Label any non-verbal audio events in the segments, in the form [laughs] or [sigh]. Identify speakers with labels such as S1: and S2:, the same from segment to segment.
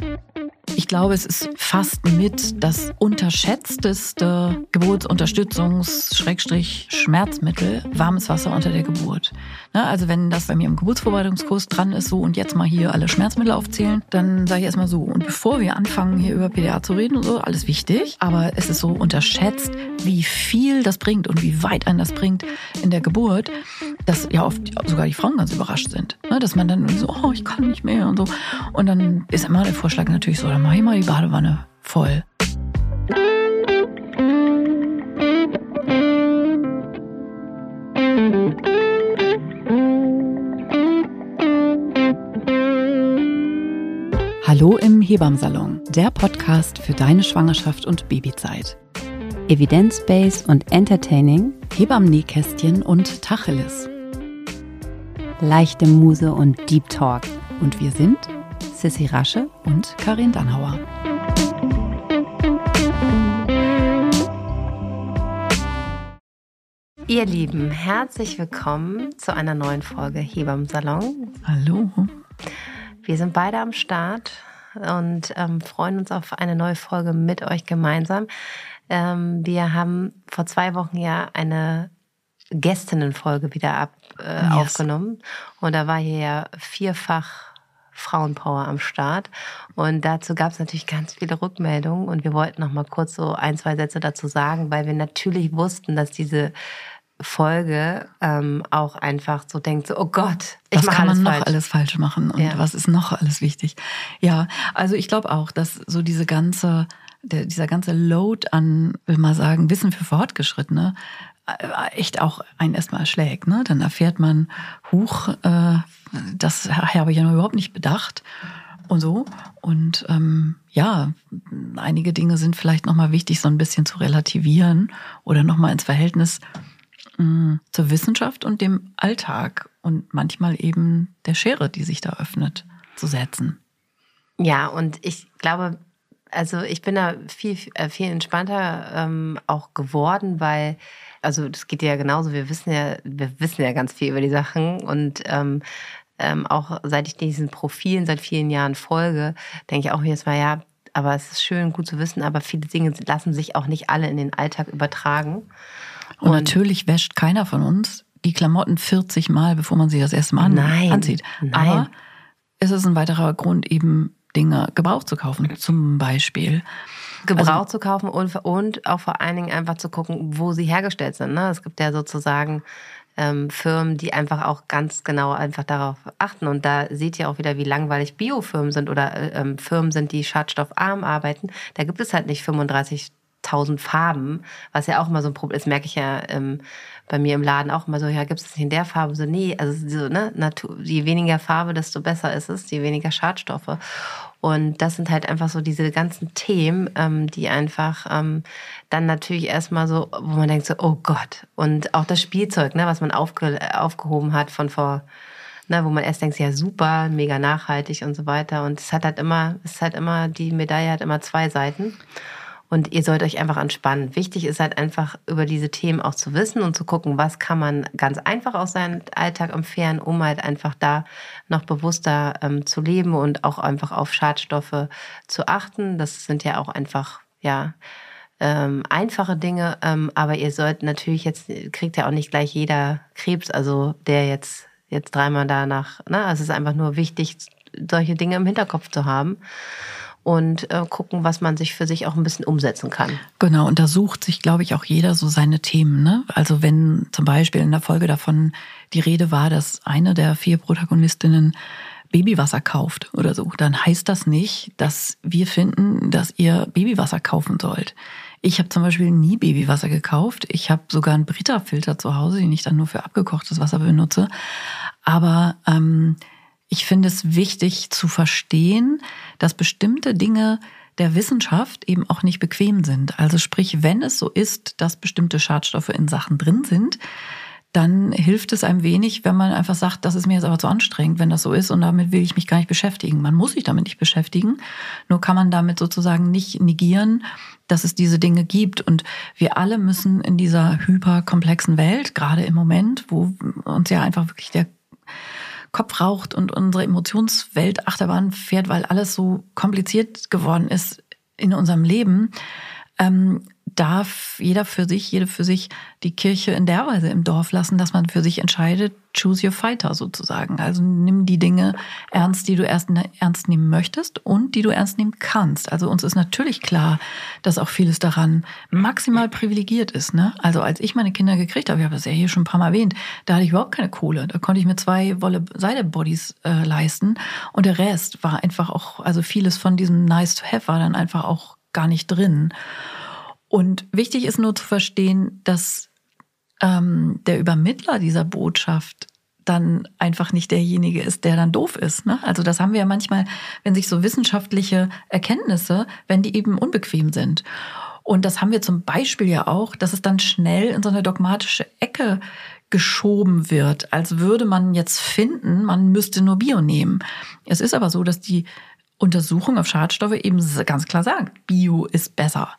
S1: Thank you. Ich glaube, es ist fast mit das unterschätzteste Geburtsunterstützungs-Schmerzmittel warmes Wasser unter der Geburt. Ne, also wenn das bei mir im Geburtsvorbereitungskurs dran ist, so und jetzt mal hier alle Schmerzmittel aufzählen, dann sage ich erstmal so. Und bevor wir anfangen, hier über PDA zu reden und so, alles wichtig. Aber es ist so unterschätzt, wie viel das bringt und wie weit einen das bringt in der Geburt, dass ja oft sogar die Frauen ganz überrascht sind. Ne, dass man dann so, oh, ich kann nicht mehr und so. Und dann ist immer der Vorschlag natürlich so, dann mach ich mal die Badewanne voll. Hallo im Hebammsalon, der Podcast für deine Schwangerschaft und Babyzeit.
S2: Evidence-based und entertaining,
S1: Hebammen-Nähkästchen und Tacheles.
S2: leichte Muse und Deep Talk.
S1: Und wir sind
S2: Sissy Rasche
S1: und Karin Dannhauer.
S2: Ihr Lieben, herzlich willkommen zu einer neuen Folge Hebammsalon.
S1: Hallo.
S2: Wir sind beide am Start und ähm, freuen uns auf eine neue Folge mit euch gemeinsam. Ähm, wir haben vor zwei Wochen ja eine Gästinnenfolge wieder ab, äh,
S1: Yes.
S2: aufgenommen und da war hier ja vierfach Frauenpower am Start und dazu gab es natürlich ganz viele Rückmeldungen und wir wollten noch mal kurz so ein, zwei Sätze dazu sagen, weil wir natürlich wussten, dass diese Folge ähm, auch einfach so denkt, so, oh Gott, ich
S1: Was kann man noch
S2: falsch.
S1: alles falsch machen und
S2: Ja.
S1: was ist noch alles wichtig? Ja, also ich glaube auch, dass so diese ganze, der, dieser ganze Load an, will mal sagen, Wissen für Fortgeschrittene echt auch einen erstmal erschlägt. Ne? Dann erfährt man, huch, äh, das habe ich ja noch überhaupt nicht bedacht und so. Und ähm, ja, einige Dinge sind vielleicht nochmal wichtig, so ein bisschen zu relativieren oder nochmal ins Verhältnis mh, zur Wissenschaft und dem Alltag und manchmal eben der Schere, die sich da öffnet, zu setzen.
S2: Ja, und ich glaube, also ich bin da viel, äh, viel entspannter ähm, auch geworden, weil, also das geht ja genauso, wir wissen ja, wir wissen ja ganz viel über die Sachen und ähm, ähm, auch seit ich diesen Profilen seit vielen Jahren folge, denke ich auch jetzt mal, ja, aber es ist schön, gut zu wissen, aber viele Dinge lassen sich auch nicht alle in den Alltag übertragen.
S1: Und, natürlich wäscht keiner von uns die Klamotten 40 Mal, bevor man sie das erste Mal
S2: Nein,
S1: anzieht.
S2: nein.
S1: Aber es ist ein weiterer Grund, eben Dinge gebraucht zu kaufen. Zum Beispiel.
S2: Gebraucht
S1: Also-
S2: zu kaufen und, und auch vor allen Dingen einfach zu gucken, wo sie hergestellt sind. Ne? Es gibt ja sozusagen ähm, Firmen, die einfach auch ganz genau einfach darauf achten. Und da seht ihr auch wieder, wie langweilig Biofirmen sind oder äh, ähm, Firmen sind, die schadstoffarm arbeiten. Da gibt es halt nicht 35.000 Farben, was ja auch immer so ein Problem ist, merke ich ja ähm, bei mir im Laden auch immer so, ja, gibt es nicht in der Farbe? So, nee, also so, ne, Natur, je weniger Farbe, desto besser ist es, je weniger Schadstoffe. Und das sind halt einfach so diese ganzen Themen, ähm, die einfach ähm, dann natürlich erstmal so, wo man denkt so, oh Gott. Und auch das Spielzeug, ne, was man aufge aufgehoben hat von vor, ne, wo man erst denkt, ja super, mega nachhaltig und so weiter. Und es hat halt immer, es halt immer, die Medaille hat immer zwei Seiten. Und ihr sollt euch einfach entspannen. Wichtig ist halt einfach über diese Themen auch zu wissen und zu gucken, was kann man ganz einfach aus seinem Alltag entfernen, um halt einfach da noch bewusster ähm, zu leben und auch einfach auf Schadstoffe zu achten. Das sind ja auch einfach, ja, ähm, einfache Dinge, ähm, aber ihr sollt natürlich jetzt, kriegt ja auch nicht gleich jeder Krebs, also der jetzt, jetzt dreimal danach, ne? Also es ist einfach nur wichtig, solche Dinge im Hinterkopf zu haben und äh, gucken, was man sich für sich auch ein bisschen umsetzen kann.
S1: Genau, und da sucht sich, glaube ich, auch jeder so seine Themen. Ne? Also wenn zum Beispiel in der Folge davon die Rede war, dass eine der vier Protagonistinnen Babywasser kauft oder so, dann heißt das nicht, dass wir finden, dass ihr Babywasser kaufen sollt. Ich habe zum Beispiel nie Babywasser gekauft. Ich habe sogar einen Brita-Filter zu Hause, den ich dann nur für abgekochtes Wasser benutze. Aber ähm, ich finde es wichtig zu verstehen, dass bestimmte Dinge der Wissenschaft eben auch nicht bequem sind. Also sprich, wenn es so ist, dass bestimmte Schadstoffe in Sachen drin sind, dann hilft es einem wenig, wenn man einfach sagt, das ist mir jetzt aber zu anstrengend, wenn das so ist und damit will ich mich gar nicht beschäftigen. Man muss sich damit nicht beschäftigen, nur kann man damit sozusagen nicht negieren, dass es diese Dinge gibt. Und wir alle müssen in dieser hyperkomplexen Welt, gerade im Moment, wo uns ja einfach wirklich der Kopf raucht und unsere Emotionswelt Achterbahn fährt, weil alles so kompliziert geworden ist in unserem Leben, ähm, darf jeder für sich, jede für sich die Kirche in der Weise im Dorf lassen, dass man für sich entscheidet, choose your fighter sozusagen. Also nimm die Dinge ernst, die du erst ne, ernst nehmen möchtest und die du ernst nehmen kannst. Also uns ist natürlich klar, dass auch vieles daran maximal privilegiert ist. Ne? Also als ich meine Kinder gekriegt habe, ich habe das ja hier schon ein paar Mal erwähnt, da hatte ich überhaupt keine Kohle. Da konnte ich mir zwei Wolle Seide-Bodies äh, leisten und der Rest war einfach auch, also vieles von diesem Nice to Have war dann einfach auch gar nicht drin. Und wichtig ist nur zu verstehen, dass ähm, der Übermittler dieser Botschaft dann einfach nicht derjenige ist, der dann doof ist. Ne? Also das haben wir ja manchmal, wenn sich so wissenschaftliche Erkenntnisse, wenn die eben unbequem sind. Und das haben wir zum Beispiel ja auch, dass es dann schnell in so eine dogmatische Ecke geschoben wird, als würde man jetzt finden, man müsste nur Bio nehmen. Es ist aber so, dass die Untersuchung auf Schadstoffe eben ganz klar sagt, Bio ist besser.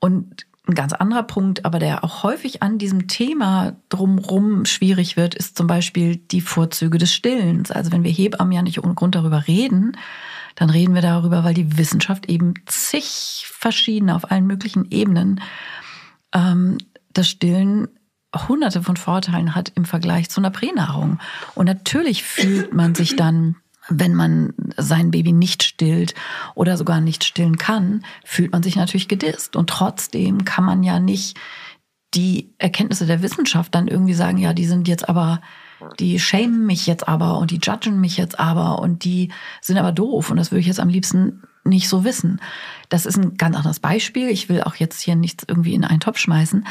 S1: Und ein ganz anderer Punkt, aber der auch häufig an diesem Thema drumrum schwierig wird, ist zum Beispiel die Vorzüge des Stillens. Also wenn wir Hebammen ja nicht ohne Grund darüber reden, dann reden wir darüber, weil die Wissenschaft eben zig verschiedene auf allen möglichen Ebenen ähm, das Stillen hunderte von Vorteilen hat im Vergleich zu einer Pränahrung. Und natürlich fühlt man sich dann wenn man sein Baby nicht stillt oder sogar nicht stillen kann, fühlt man sich natürlich gedisst. Und trotzdem kann man ja nicht die Erkenntnisse der Wissenschaft dann irgendwie sagen, ja, die sind jetzt aber, die schämen mich jetzt aber und die judgen mich jetzt aber und die sind aber doof und das würde ich jetzt am liebsten nicht so wissen. Das ist ein ganz anderes Beispiel. Ich will auch jetzt hier nichts irgendwie in einen Topf schmeißen.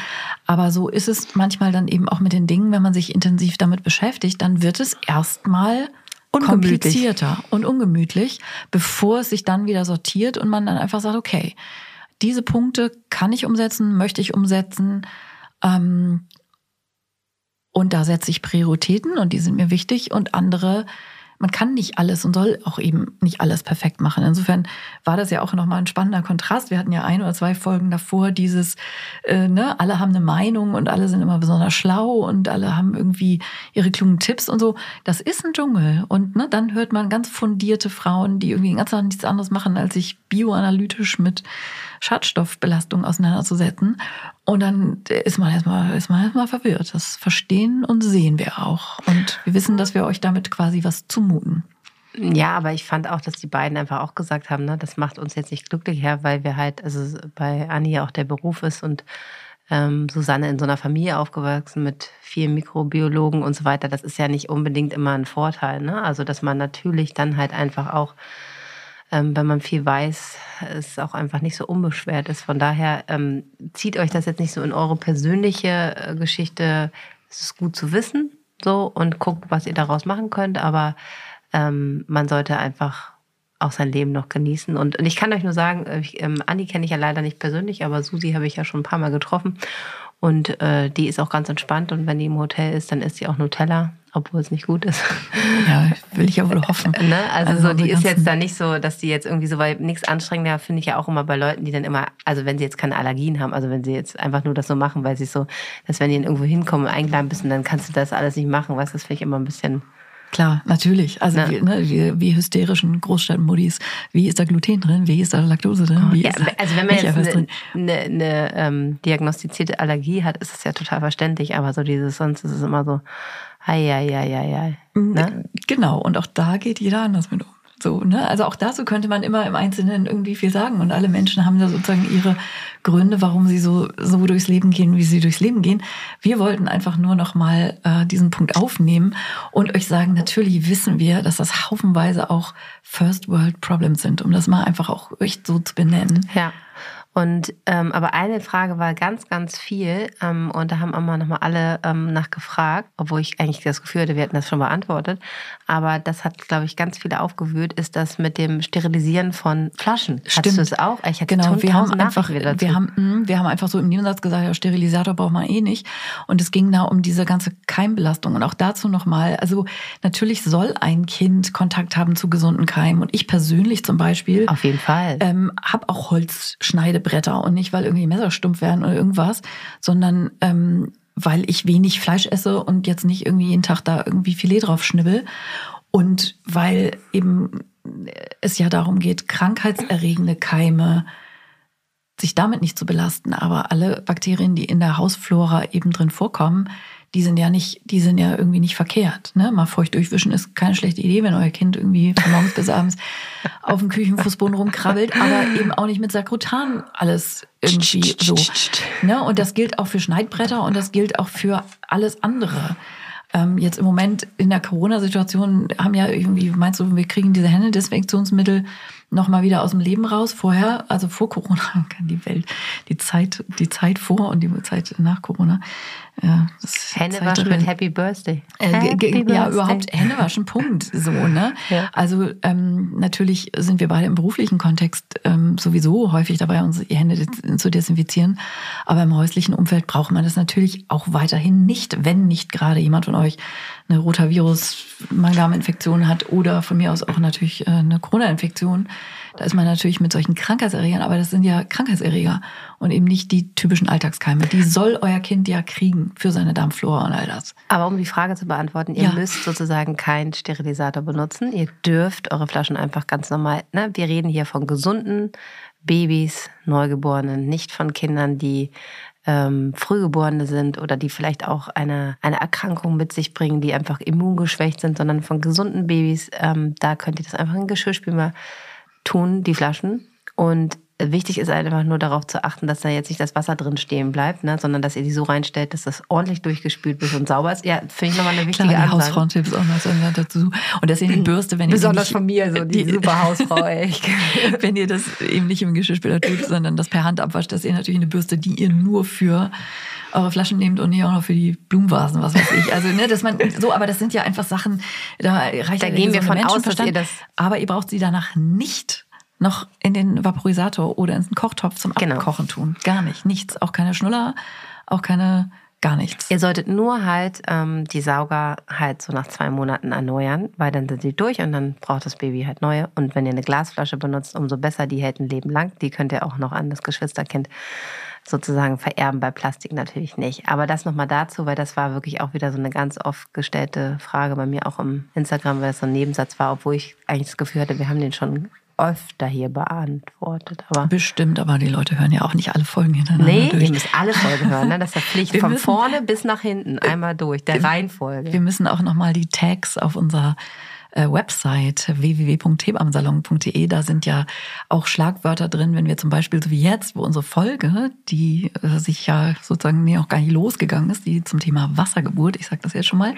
S1: Aber so ist es manchmal dann eben auch mit den Dingen, wenn man sich intensiv damit beschäftigt, dann wird es erstmal komplizierter und ungemütlich, bevor es sich dann wieder sortiert und man dann einfach sagt, okay, diese Punkte kann ich umsetzen, möchte ich umsetzen. Ähm, und da setze ich Prioritäten und die sind mir wichtig und andere man kann nicht alles und soll auch eben nicht alles perfekt machen. Insofern war das ja auch nochmal ein spannender Kontrast. Wir hatten ja ein oder zwei Folgen davor dieses, äh, ne, alle haben eine Meinung und alle sind immer besonders schlau und alle haben irgendwie ihre klugen Tipps und so. Das ist ein Dschungel. Und ne, dann hört man ganz fundierte Frauen, die irgendwie ganz nichts anderes machen, als sich bioanalytisch mit Schadstoffbelastung auseinanderzusetzen. Und dann ist man erstmal, ist man erstmal verwirrt. Das verstehen und sehen wir auch. Und wir wissen, dass wir euch damit quasi was zumuten.
S2: Ja, aber ich fand auch, dass die beiden einfach auch gesagt haben, ne, das macht uns jetzt nicht glücklicher, weil wir halt, also bei Anni ja auch der Beruf ist und ähm, Susanne in so einer Familie aufgewachsen mit vielen Mikrobiologen und so weiter. Das ist ja nicht unbedingt immer ein Vorteil. Ne? Also, dass man natürlich dann halt einfach auch ähm, wenn man viel weiß, es auch einfach nicht so unbeschwert ist. Von daher ähm, zieht euch das jetzt nicht so in eure persönliche äh, Geschichte. Es ist gut zu wissen, so und guckt, was ihr daraus machen könnt. Aber ähm, man sollte einfach auch sein Leben noch genießen. Und, und ich kann euch nur sagen, äh, ich, ähm, Anni kenne ich ja leider nicht persönlich, aber Susi habe ich ja schon ein paar Mal getroffen. Und äh, die ist auch ganz entspannt. Und wenn die im Hotel ist, dann isst sie auch Nutella obwohl es nicht gut ist.
S1: Ja, will ich ja wohl hoffen. [laughs]
S2: ne? Also, also so, die ist jetzt da nicht so, dass die jetzt irgendwie so, weil nichts anstrengender finde ich ja auch immer bei Leuten, die dann immer, also wenn sie jetzt keine Allergien haben, also wenn sie jetzt einfach nur das so machen, weil sie so, dass wenn die dann irgendwo hinkommen und eingeladen bist, dann kannst du das alles nicht machen, weißt du, das finde ich immer ein bisschen
S1: Klar, natürlich. Also wie, ne, wie, wie hysterischen Großstadtmuddis. Wie ist da Gluten drin? Wie ist da Laktose drin? Wie
S2: ja, also wenn man jetzt eine, eine, eine ähm, diagnostizierte Allergie hat, ist es ja total verständlich. Aber so dieses, sonst ist es immer so, Eieieiei.
S1: Ne? Genau, und auch da geht jeder anders mit um. So, ne? Also auch dazu könnte man immer im Einzelnen irgendwie viel sagen. Und alle Menschen haben da sozusagen ihre Gründe, warum sie so, so durchs Leben gehen, wie sie durchs Leben gehen. Wir wollten einfach nur noch mal äh, diesen Punkt aufnehmen und euch sagen, natürlich wissen wir, dass das haufenweise auch First World Problems sind, um das mal einfach auch echt so zu benennen.
S2: Ja. Und ähm, aber eine Frage war ganz, ganz viel ähm, und da haben auch mal nochmal alle ähm, nachgefragt, obwohl ich eigentlich das Gefühl hatte, wir hätten das schon beantwortet. Aber das hat, glaube ich, ganz viele aufgewühlt, ist das mit dem Sterilisieren von Flaschen.
S1: Stimmt. Hattest
S2: du
S1: es
S2: auch?
S1: Ich hatte genau, wir haben einfach, wir haben, hm, wir haben einfach so im Nebensatz gesagt, ja, Sterilisator braucht man eh nicht. Und es ging da um diese ganze Keimbelastung. Und auch dazu nochmal, also natürlich soll ein Kind Kontakt haben zu gesunden Keimen. Und ich persönlich zum Beispiel.
S2: Auf jeden Fall.
S1: Ähm, habe auch Holzschneide Bretter und nicht, weil irgendwie Messer stumpf werden oder irgendwas, sondern ähm, weil ich wenig Fleisch esse und jetzt nicht irgendwie jeden Tag da irgendwie Filet drauf schnibbel. Und weil eben es ja darum geht, krankheitserregende Keime sich damit nicht zu belasten. Aber alle Bakterien, die in der Hausflora eben drin vorkommen, die sind ja nicht, die sind ja irgendwie nicht verkehrt. Ne? Mal feucht durchwischen ist keine schlechte Idee, wenn euer Kind irgendwie von morgens bis abends [laughs] auf dem Küchenfußboden rumkrabbelt, aber eben auch nicht mit Sakrotan alles irgendwie so. Ne? Und das gilt auch für Schneidbretter und das gilt auch für alles andere. Ähm, jetzt im Moment in der Corona-Situation haben ja irgendwie, meinst du, wir kriegen diese Händedesinfektionsmittel noch mal wieder aus dem Leben raus? Vorher, also vor Corona, [laughs] die Welt, die Zeit, die Zeit vor und die Zeit nach Corona.
S2: Ja, Hände waschen mit Happy Birthday.
S1: Äh, Happy ja, Birthday. überhaupt Hände waschen, Punkt. So, ne? [laughs] Ja. Also ähm, natürlich sind wir beide im beruflichen Kontext ähm, sowieso häufig dabei, unsere Hände zu desinfizieren. Aber im häuslichen Umfeld braucht man das natürlich auch weiterhin nicht, wenn nicht gerade jemand von euch eine Rotavirus-Magen-Darm-Infektion hat oder von mir aus auch natürlich äh, eine Corona-Infektion da ist man natürlich mit solchen Krankheitserregern, aber das sind ja Krankheitserreger und eben nicht die typischen Alltagskeime. Die soll euer Kind ja kriegen für seine Darmflora und all das.
S2: Aber um die Frage zu beantworten, ihr ja. müsst sozusagen keinen Sterilisator benutzen. Ihr dürft eure Flaschen einfach ganz normal, ne? wir reden hier von gesunden Babys, Neugeborenen, nicht von Kindern, die ähm, Frühgeborene sind oder die vielleicht auch eine, eine Erkrankung mit sich bringen, die einfach immungeschwächt sind, sondern von gesunden Babys, ähm, da könnt ihr das einfach in Geschirrspüler tun, die Flaschen. Und wichtig ist einfach nur darauf zu achten, dass da jetzt nicht das Wasser drin stehen bleibt, ne, sondern dass ihr die so reinstellt, dass das ordentlich durchgespült wird und sauber ist. Ja, finde ich nochmal eine wichtige Klar.
S1: Hausfrauentipps auch noch dazu. Und dass ihr die Bürste, wenn ihr
S2: Besonders von mir, so die, die super Hausfrau, echt. [laughs]
S1: wenn ihr das eben nicht im Geschirrspüler tut, sondern das per Hand abwascht, dass ihr natürlich eine Bürste, die ihr nur für eure Flaschen nehmt und nicht auch noch für die Blumenvasen, was weiß ich. Also, ne, dass man so, aber das sind ja einfach Sachen, da reicht
S2: da gehen wir von aus, dass ihr das.
S1: Aber ihr braucht sie danach nicht noch in den Vaporisator oder in den Kochtopf zum genau. Abkochen genau. tun. Gar nicht. Nichts. Auch keine Schnuller, auch keine gar nichts.
S2: Ihr solltet nur halt ähm, die Sauger halt so nach zwei Monaten erneuern, weil dann sind sie durch und dann braucht das Baby halt neue. Und wenn ihr eine Glasflasche benutzt, umso besser, die hält ein Leben lang. Die könnt ihr auch noch an das Geschwisterkind sozusagen vererben, bei Plastik natürlich nicht. Aber das nochmal dazu, weil das war wirklich auch wieder so eine ganz oft gestellte Frage bei mir auch im Instagram, weil es so ein Nebensatz war, obwohl ich eigentlich das Gefühl hatte, wir haben den schon öfter hier beantwortet.
S1: Aber Bestimmt, aber die Leute hören ja auch nicht alle Folgen hintereinander
S2: nee,
S1: durch.
S2: ihr müsst alle Folgen hören. Ne? Das ist ja [laughs] Pflicht. Wir Von müssen, vorne bis nach hinten einmal durch, der Reihenfolge.
S1: Wir müssen auch nochmal die Tags auf unserer äh, Website www.hebamsalon.de. Da sind ja auch Schlagwörter drin, wenn wir zum Beispiel, so wie jetzt, wo unsere Folge, die äh, sich ja sozusagen nee, auch gar nicht losgegangen ist, die zum Thema Wassergeburt, ich sage das jetzt schon mal,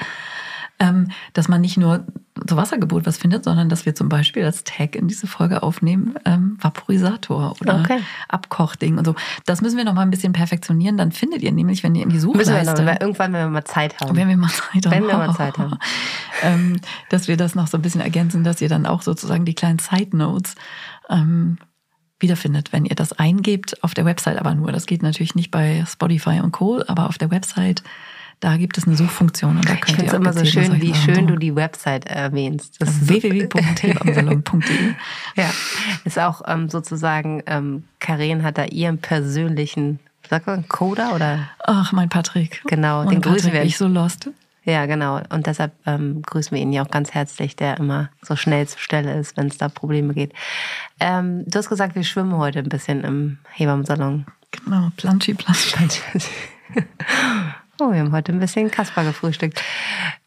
S1: dass man nicht nur zur Wassergeburt was findet, sondern dass wir zum Beispiel als Tag in diese Folge aufnehmen, ähm, Vaporisator oder okay. Abkochding und so. Das müssen wir noch mal ein bisschen perfektionieren. Dann findet ihr nämlich, wenn ihr in die Suchleiste...
S2: Müssen wir noch, irgendwann, wenn wir mal Zeit haben.
S1: Wenn wir mal Zeit haben.
S2: Wenn wir mal Zeit haben. [laughs]
S1: ähm, dass wir das noch so ein bisschen ergänzen, dass ihr dann auch sozusagen die kleinen Side Notes ähm, wiederfindet, wenn ihr das eingebt auf der Website, aber nur. Das geht natürlich nicht bei Spotify und Co., aber auf der Website da gibt es eine Suchfunktion und da könnt
S2: ich finde es immer so schön, wie schön du die Website erwähnst.
S1: www.hebamsalon.de. [laughs]
S2: ja, ist auch ähm, sozusagen, ähm, Karen hat da ihren persönlichen, sag mal, Coder oder?
S1: Ach, mein Patrick.
S2: Genau,
S1: Ohne den Patrick grüßen wir. Ich so lost.
S2: Ja, genau. Und deshalb ähm, grüßen wir ihn ja auch ganz herzlich, der immer so schnell zur Stelle ist, wenn es da Probleme geht. Ähm, du hast gesagt, wir schwimmen heute ein bisschen im Hebammensalon.
S1: Genau, planschi, planschi. [laughs]
S2: Oh, wir haben heute ein bisschen Kasper gefrühstückt.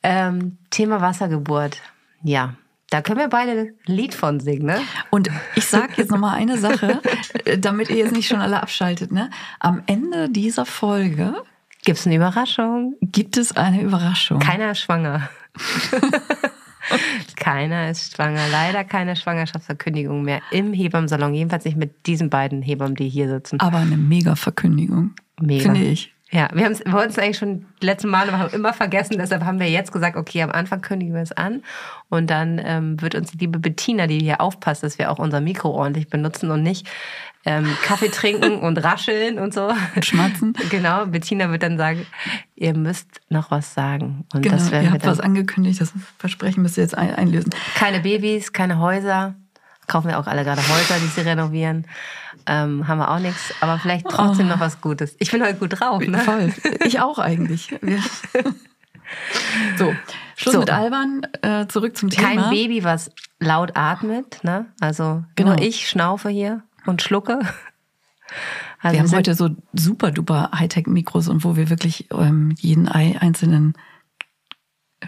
S2: Ähm, Thema Wassergeburt. Ja, da können wir beide ein Lied von singen, ne?
S1: Und ich sage jetzt nochmal eine Sache, äh, damit ihr jetzt nicht schon alle abschaltet, ne? Am Ende dieser Folge
S2: gibt es eine Überraschung.
S1: Gibt es eine Überraschung?
S2: Keiner ist schwanger. [laughs] Keiner ist schwanger. Leider keine Schwangerschaftsverkündigung mehr im Hebammsalon. Jedenfalls nicht mit diesen beiden Hebammen, die hier sitzen.
S1: Aber eine mega Verkündigung. Mega. Finde ich.
S2: Ja, wir, wir wollten es eigentlich schon die letzten Male haben immer vergessen, deshalb haben wir jetzt gesagt, okay, am Anfang kündigen wir es an und dann ähm, wird uns die liebe Bettina, die hier aufpasst, dass wir auch unser Mikro ordentlich benutzen und nicht ähm, Kaffee trinken und rascheln und so. Und
S1: schmatzen. [laughs]
S2: Genau, Bettina wird dann sagen, ihr müsst noch was sagen. Und
S1: genau, das ihr habt was angekündigt, das Versprechen müsst ihr jetzt einlösen.
S2: Keine Babys, keine Häuser, Kaufen wir auch alle gerade Häuser, die sie renovieren. Ähm, haben wir auch nichts, aber vielleicht trotzdem oh. noch was Gutes. Ich bin heute gut drauf, ne?
S1: Voll. Ich auch eigentlich. [laughs] so, Schluss so. mit Albern, äh, zurück zum Thema.
S2: Kein Baby, was laut atmet, ne? Also genau. nur ich schnaufe hier und schlucke.
S1: Also wir haben heute so super duper Hightech-Mikros und wo wir wirklich ähm, jeden einzelnen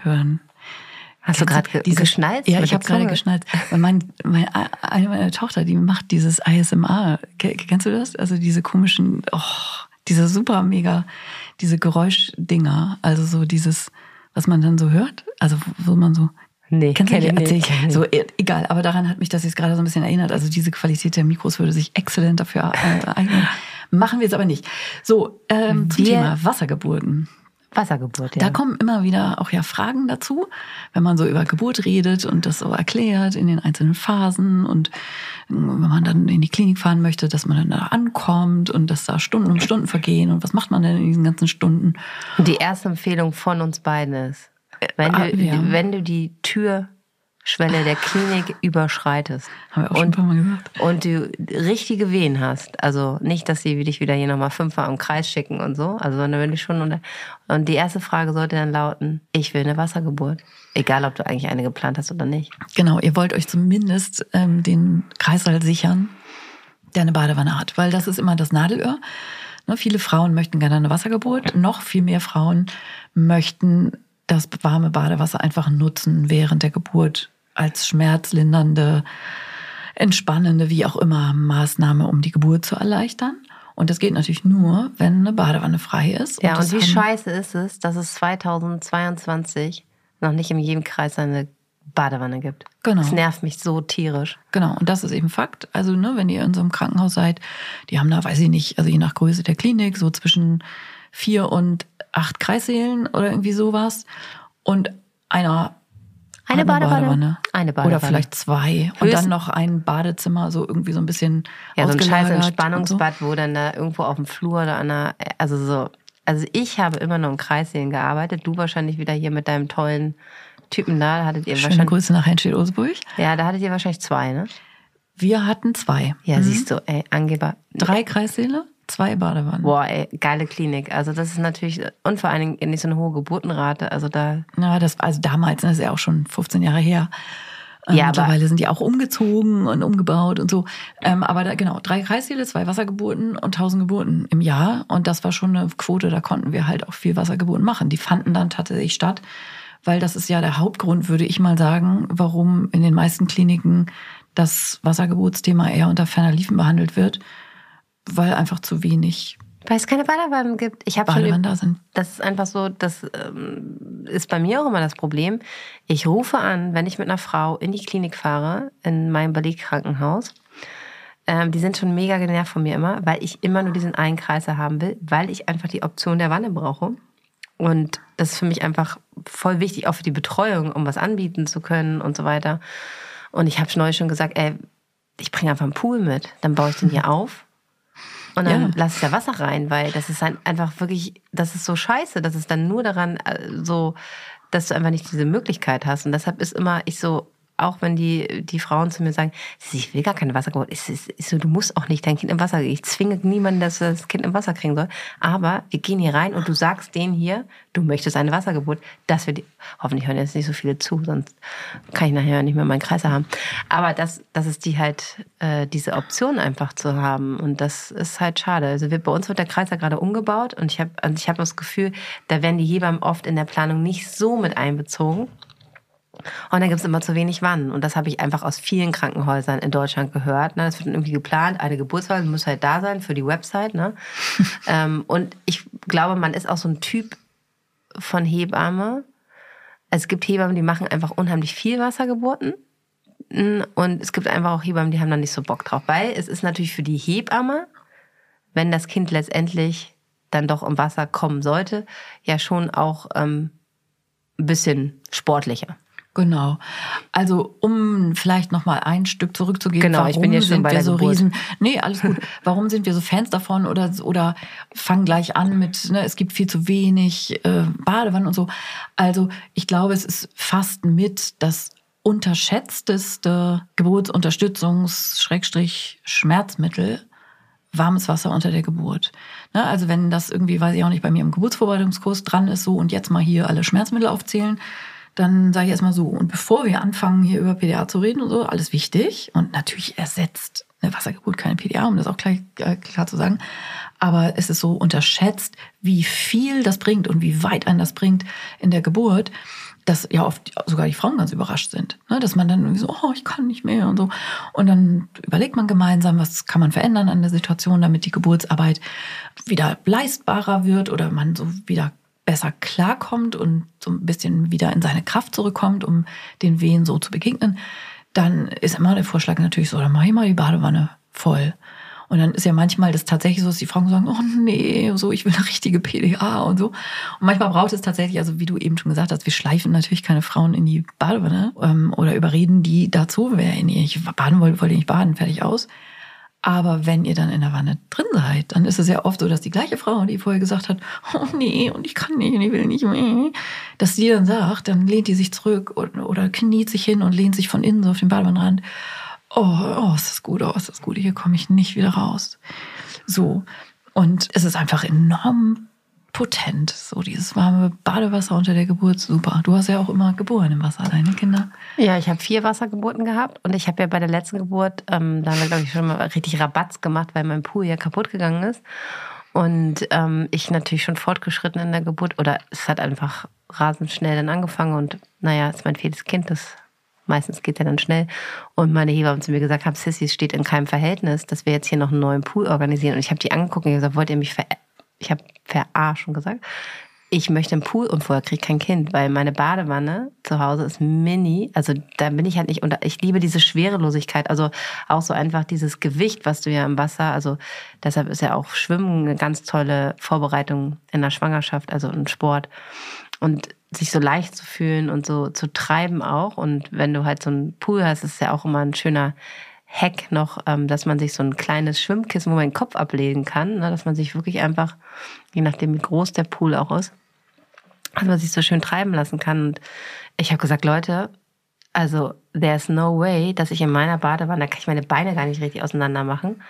S1: hören.
S2: Hast du gerade ge geschnallt?
S1: Ja, ich habe gerade geschnallt. Mein, mein, eine meiner Tochter, die macht dieses ISMR. Kennst du das? Also diese komischen, oh, diese super mega, diese Geräuschdinger. Also so dieses, was man dann so hört. Also wo man so.
S2: Nee,
S1: kennst du nicht? Erzähl ich. So, e, egal, aber daran hat mich das jetzt gerade so ein bisschen erinnert. Also diese Qualität der Mikros würde sich exzellent dafür äh, eignen. Machen wir jetzt aber nicht. So, ähm, zum Thema Wassergeburten.
S2: Wassergeburt, ja.
S1: Da kommen immer wieder auch ja Fragen dazu, wenn man so über Geburt redet und das so erklärt in den einzelnen Phasen und wenn man dann in die Klinik fahren möchte, dass man dann da ankommt und dass da Stunden um Stunden vergehen und was macht man denn in diesen ganzen Stunden?
S2: Die erste Empfehlung von uns beiden ist, wenn du, ah, ja. wenn du die Tür Schwelle der Klinik überschreitest.
S1: Haben wir auch schon und, ein paar Mal gesagt.
S2: Und du richtige Wehen hast. Also nicht, dass sie dich wieder hier nochmal fünfmal im Kreis schicken und so. Also sondern wenn du schon unter. Und die erste Frage sollte dann lauten, ich will eine Wassergeburt. Egal, ob du eigentlich eine geplant hast oder nicht.
S1: Genau, ihr wollt euch zumindest ähm, den Kreißsaal sichern, der eine Badewanne hat. Weil das ist immer das Nadelöhr. Ne, viele Frauen möchten gerne eine Wassergeburt. Noch viel mehr Frauen möchten das warme Badewasser einfach nutzen während der Geburt als schmerzlindernde, entspannende, wie auch immer, Maßnahme, um die Geburt zu erleichtern. Und das geht natürlich nur, wenn eine Badewanne frei ist.
S2: Ja, und, und wie scheiße ist es, dass es 2022 noch nicht in jedem Kreis eine Badewanne gibt. Genau. Das nervt mich so tierisch.
S1: Genau, und das ist eben Fakt. Also, ne, wenn ihr in so einem Krankenhaus seid, die haben da, weiß ich nicht, also je nach Größe der Klinik, so zwischen vier und acht Kreissälen oder irgendwie sowas. Und einer
S2: eine, eine Badewanne. Badewanne.
S1: Eine Badewanne. Oder vielleicht zwei. Höchst und dann noch ein Badezimmer, so irgendwie so ein bisschen.
S2: Ja, so ein scheiß Entspannungsbad, so. wo dann da irgendwo auf dem Flur oder an der, also so. Also ich habe immer nur im Kreissälen gearbeitet. Du wahrscheinlich wieder hier mit deinem tollen Typen da. Da hattet ihr
S1: Schöne
S2: wahrscheinlich.
S1: Grüße nach Henschel-Osburg.
S2: Ja, da hattet ihr wahrscheinlich zwei, ne?
S1: Wir hatten zwei.
S2: Ja, mhm. siehst du, ey, Angeber.
S1: Drei Kreissäle? Zwei Badewannen.
S2: Boah, ey, geile Klinik. Also das ist natürlich, und vor allen Dingen nicht so eine hohe Geburtenrate. Also da.
S1: Ja, das, also damals, das ist ja auch schon 15 Jahre her. Ähm, ja, Mittlerweile sind die auch umgezogen und umgebaut und so. Ähm, aber da, genau, drei Kreissäle, zwei Wassergeburten und 1000 Geburten im Jahr. Und das war schon eine Quote, da konnten wir halt auch viel Wassergeburten machen. Die fanden dann tatsächlich statt, weil das ist ja der Hauptgrund, würde ich mal sagen, warum in den meisten Kliniken das Wassergeburtsthema eher unter ferner Liefen behandelt wird weil einfach zu wenig.
S2: Weil es keine Badewannen gibt. Ich habe schon. Da sind. Das ist einfach so, das ähm, ist bei mir auch immer das Problem. Ich rufe an, wenn ich mit einer Frau in die Klinik fahre, in meinem Belegkrankenhaus. Ähm, die sind schon mega genervt von mir immer, weil ich immer nur diesen einen Kreiser haben will, weil ich einfach die Option der Wanne brauche. Und das ist für mich einfach voll wichtig, auch für die Betreuung, um was anbieten zu können und so weiter. Und ich habe schon neu schon gesagt, ey, ich bringe einfach einen Pool mit. Dann baue ich den hier [laughs] auf und dann ja. lass ja Wasser rein, weil das ist einfach wirklich, das ist so scheiße, dass es dann nur daran äh, so, dass du einfach nicht diese Möglichkeit hast. Und deshalb ist immer ich so, auch wenn die, die Frauen zu mir sagen, ich will gar keine Wassergeburt, ist, ist, ist so, du musst auch nicht dein Kind im Wasser. Ich zwinge niemanden, dass das Kind im Wasser kriegen soll. Aber wir gehen hier rein und du sagst denen hier, du möchtest eine Wassergeburt, dass wir die, hoffentlich hören jetzt nicht so viele zu, sonst kann ich nachher nicht mehr meinen Kreiser haben. Aber das, das ist die halt, äh, diese Option einfach zu haben. Und das ist halt schade. Also wir, bei uns wird der Kreiser gerade umgebaut und ich habe also ich hab das Gefühl, da werden die Hebammen oft in der Planung nicht so mit einbezogen. Und dann gibt es immer zu wenig Wannen. Und das habe ich einfach aus vielen Krankenhäusern in Deutschland gehört. Ne? Das wird irgendwie geplant, eine Geburtswahl muss halt da sein für die Website. Ne? [laughs] ähm, und ich glaube, man ist auch so ein Typ von Hebamme. Es gibt Hebammen, die machen einfach unheimlich viel Wassergeburten. Und es gibt einfach auch Hebammen, die haben da nicht so Bock drauf. Weil es ist natürlich für die Hebamme, wenn das Kind letztendlich dann doch im Wasser kommen sollte, ja schon auch ähm, ein bisschen sportlicher.
S1: Genau. Also um vielleicht noch mal ein Stück zurückzugehen,
S2: genau, warum ich bin jetzt sind wir so Geburt. riesen?
S1: Nee, alles gut. [laughs] Warum sind wir so Fans davon oder oder fangen gleich an mit ne, es gibt viel zu wenig äh, Badewannen und so. Also, ich glaube, es ist fast mit das unterschätzteste Geburtsunterstützungs-Schmerzmittel warmes Wasser unter der Geburt. Ne, also wenn das irgendwie, weiß ich auch nicht, bei mir im Geburtsvorbereitungskurs dran ist, so und jetzt mal hier alle Schmerzmittel aufzählen, dann sage ich erstmal so, und bevor wir anfangen, hier über PDA zu reden und so, alles wichtig. Und natürlich ersetzt eine Wassergeburt keine PDA, um das auch gleich äh, klar zu sagen. Aber es ist so unterschätzt, wie viel das bringt und wie weit einen das bringt in der Geburt, dass ja oft sogar die Frauen ganz überrascht sind. Ne? Dass man dann irgendwie so, oh, ich kann nicht mehr und so. Und dann überlegt man gemeinsam, was kann man verändern an der Situation, damit die Geburtsarbeit wieder leistbarer wird oder man so wieder besser klarkommt und so ein bisschen wieder in seine Kraft zurückkommt, um den Wehen so zu begegnen, dann ist immer der Vorschlag natürlich so, dann mach ich mal die Badewanne voll. Und dann ist ja manchmal das tatsächlich so, dass die Frauen sagen, oh nee, so, ich will eine richtige PDA und so. Und manchmal braucht es tatsächlich, also wie du eben schon gesagt hast, wir schleifen natürlich keine Frauen in die Badewanne ähm, oder überreden die dazu, wer in ihr baden wollt, wollt ihr nicht baden, fertig aus. Aber wenn ihr dann in der Wanne drin seid, dann ist es ja oft so, dass die gleiche Frau, die vorher gesagt hat, oh nee, und ich kann nicht und ich will nicht mehr, dass die dann sagt, dann lehnt die sich zurück oder, oder kniet sich hin und lehnt sich von innen so auf den Badewannenrand. Oh, oh, ist das gut, oh, ist das gut, hier komme ich nicht wieder raus. So. Und es ist einfach enorm potent. So dieses warme Badewasser unter der Geburt, super. Du hast ja auch immer geboren im Wasser, deine Kinder.
S2: Ja, ich habe vier Wassergeburten gehabt und ich habe ja bei der letzten Geburt, ähm, da haben wir, glaube ich, schon mal richtig Rabatz gemacht, weil mein Pool ja kaputt gegangen ist. Und ähm, ich natürlich schon fortgeschritten in der Geburt oder es hat einfach rasend schnell dann angefangen und naja, es ist mein viertes Kind, das meistens geht ja dann schnell. Und meine Hebamme zu mir gesagt haben, Sissy, es steht in keinem Verhältnis, dass wir jetzt hier noch einen neuen Pool organisieren. Und ich habe die angeguckt und gesagt, wollt ihr mich ver ich habe verarschen gesagt, ich möchte einen Pool und vorher kriege ich kein Kind, weil meine Badewanne zu Hause ist mini. Also da bin ich halt nicht und ich liebe diese Schwerelosigkeit, also auch so einfach dieses Gewicht, was du ja im Wasser, also deshalb ist ja auch Schwimmen eine ganz tolle Vorbereitung in der Schwangerschaft, also ein Sport. Und sich so leicht zu fühlen und so zu treiben auch. Und wenn du halt so einen Pool hast, ist es ja auch immer ein schöner Hack noch, ähm, dass man sich so ein kleines Schwimmkissen, wo man den Kopf ablegen kann, ne, dass man sich wirklich einfach, je nachdem wie groß der Pool auch ist, dass man sich so schön treiben lassen kann. Und ich habe gesagt, Leute, also there's no way, dass ich in meiner Badewanne, da kann ich meine Beine gar nicht richtig auseinander machen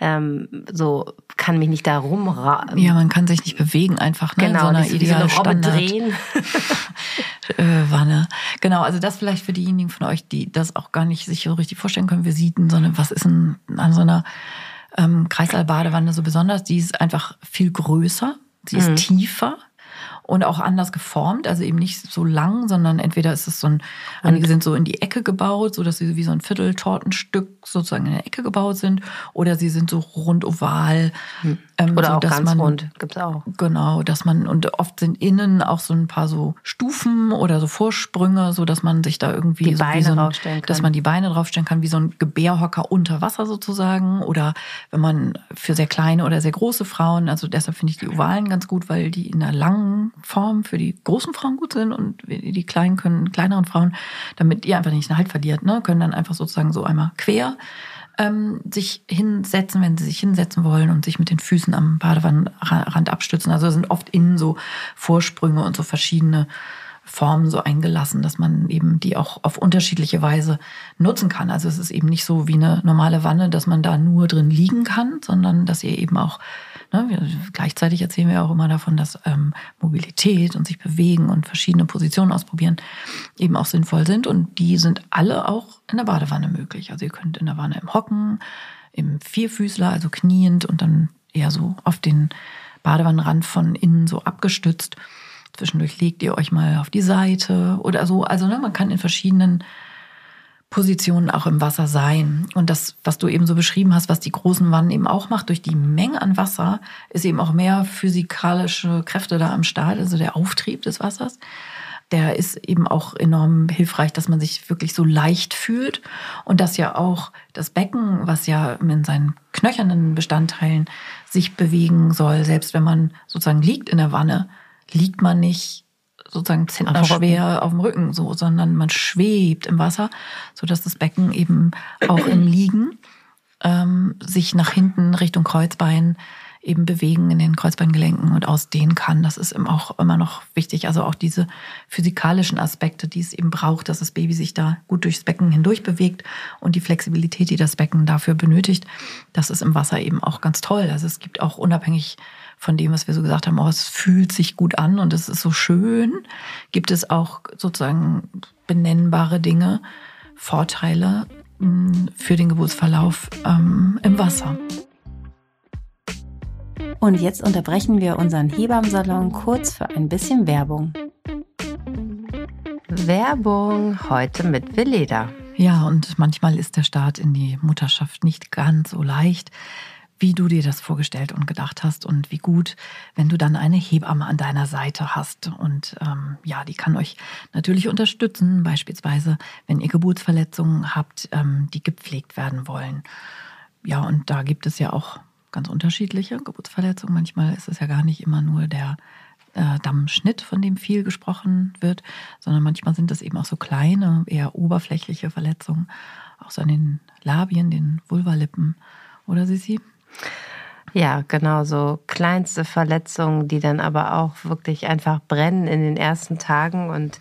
S2: ähm, so kann mich nicht da rumraten.
S1: Ja, man kann sich nicht bewegen einfach, ne?
S2: Genau,
S1: so einer
S2: nicht wie so eine Robbe drehen. [laughs] [laughs]
S1: Wanne. Genau, also das vielleicht für diejenigen von euch, die das auch gar nicht sich so richtig vorstellen können, Visiten, sondern was ist denn an so einer ähm, Kreißsaalbadewanne so besonders? Die ist einfach viel größer, sie ist mhm. tiefer und auch anders geformt, also eben nicht so lang, sondern entweder ist es so ein, einige sind so in die Ecke gebaut, so dass sie wie so ein Vierteltortenstück sozusagen in der Ecke gebaut sind, oder sie sind so rund oval.
S2: Hm. Ähm, oder so, auch ganz man, rund, gibt's auch.
S1: Genau, dass man, und oft sind innen auch so ein paar so Stufen oder so Vorsprünge, so dass man sich da irgendwie
S2: die
S1: so
S2: Beine
S1: so ein,
S2: draufstellen kann.
S1: Dass man die Beine draufstellen kann, wie so ein Gebärhocker unter Wasser sozusagen. Oder wenn man für sehr kleine oder sehr große Frauen, also deshalb finde ich die Ovalen ganz gut, weil die in einer langen Form für die großen Frauen gut sind und die kleinen können, kleineren Frauen, damit ihr einfach nicht den Halt verliert, ne, können dann einfach sozusagen so einmal quer ähm, sich hinsetzen, wenn sie sich hinsetzen wollen und sich mit den Füßen am Badewannenrand abstützen. Also sind oft innen so Vorsprünge und so verschiedene Formen so eingelassen, dass man eben die auch auf unterschiedliche Weise nutzen kann. Also es ist eben nicht so wie eine normale Wanne, dass man da nur drin liegen kann, sondern dass ihr eben auch Ne, gleichzeitig erzählen wir auch immer davon, dass ähm, Mobilität und sich bewegen und verschiedene Positionen ausprobieren eben auch sinnvoll sind. Und die sind alle auch in der Badewanne möglich. Also ihr könnt in der Wanne im Hocken, im Vierfüßler, also kniend und dann eher so auf den Badewannenrand von innen so abgestützt. Zwischendurch legt ihr euch mal auf die Seite oder so. Also ne, man kann in verschiedenen Positionen auch im Wasser sein. Und das, was du eben so beschrieben hast, was die großen Wannen eben auch macht, durch die Menge an Wasser ist eben auch mehr physikalische Kräfte da am Start, also der Auftrieb des Wassers. Der ist eben auch enorm hilfreich, dass man sich wirklich so leicht fühlt und dass ja auch das Becken, was ja in seinen knöchernen Bestandteilen sich bewegen soll, selbst wenn man sozusagen liegt in der Wanne, liegt man nicht sozusagen zentnerschwer auf dem Rücken, so, sondern man schwebt im Wasser, so dass das Becken eben auch im Liegen ähm, sich nach hinten Richtung Kreuzbein eben bewegen in den Kreuzbeingelenken und ausdehnen kann. Das ist auch immer noch wichtig. Also auch diese physikalischen Aspekte, die es eben braucht, dass das Baby sich da gut durchs Becken hindurch bewegt und die Flexibilität, die das Becken dafür benötigt, das ist im Wasser eben auch ganz toll. Also es gibt auch unabhängig von dem, was wir so gesagt haben, oh, es fühlt sich gut an und es ist so schön, gibt es auch sozusagen benennbare Dinge, Vorteile mm, für den Geburtsverlauf ähm, im Wasser.
S2: Und jetzt unterbrechen wir unseren Hebammensalon kurz für ein bisschen Werbung. Werbung heute mit Veleda.
S1: Ja, und manchmal ist der Start in die Mutterschaft nicht ganz so leicht, wie du dir das vorgestellt und gedacht hast und wie gut, wenn du dann eine Hebamme an deiner Seite hast. Und ähm, ja, die kann euch natürlich unterstützen, beispielsweise, wenn ihr Geburtsverletzungen habt, ähm, die gepflegt werden wollen. Ja, und da gibt es ja auch ganz unterschiedliche Geburtsverletzungen. Manchmal ist es ja gar nicht immer nur der äh, Dammschnitt, von dem viel gesprochen wird, sondern manchmal sind es eben auch so kleine, eher oberflächliche Verletzungen, auch so an den Labien, den Vulvalippen. Oder Sissi?
S2: Ja, genau, so kleinste Verletzungen, die dann aber auch wirklich einfach brennen in den ersten Tagen und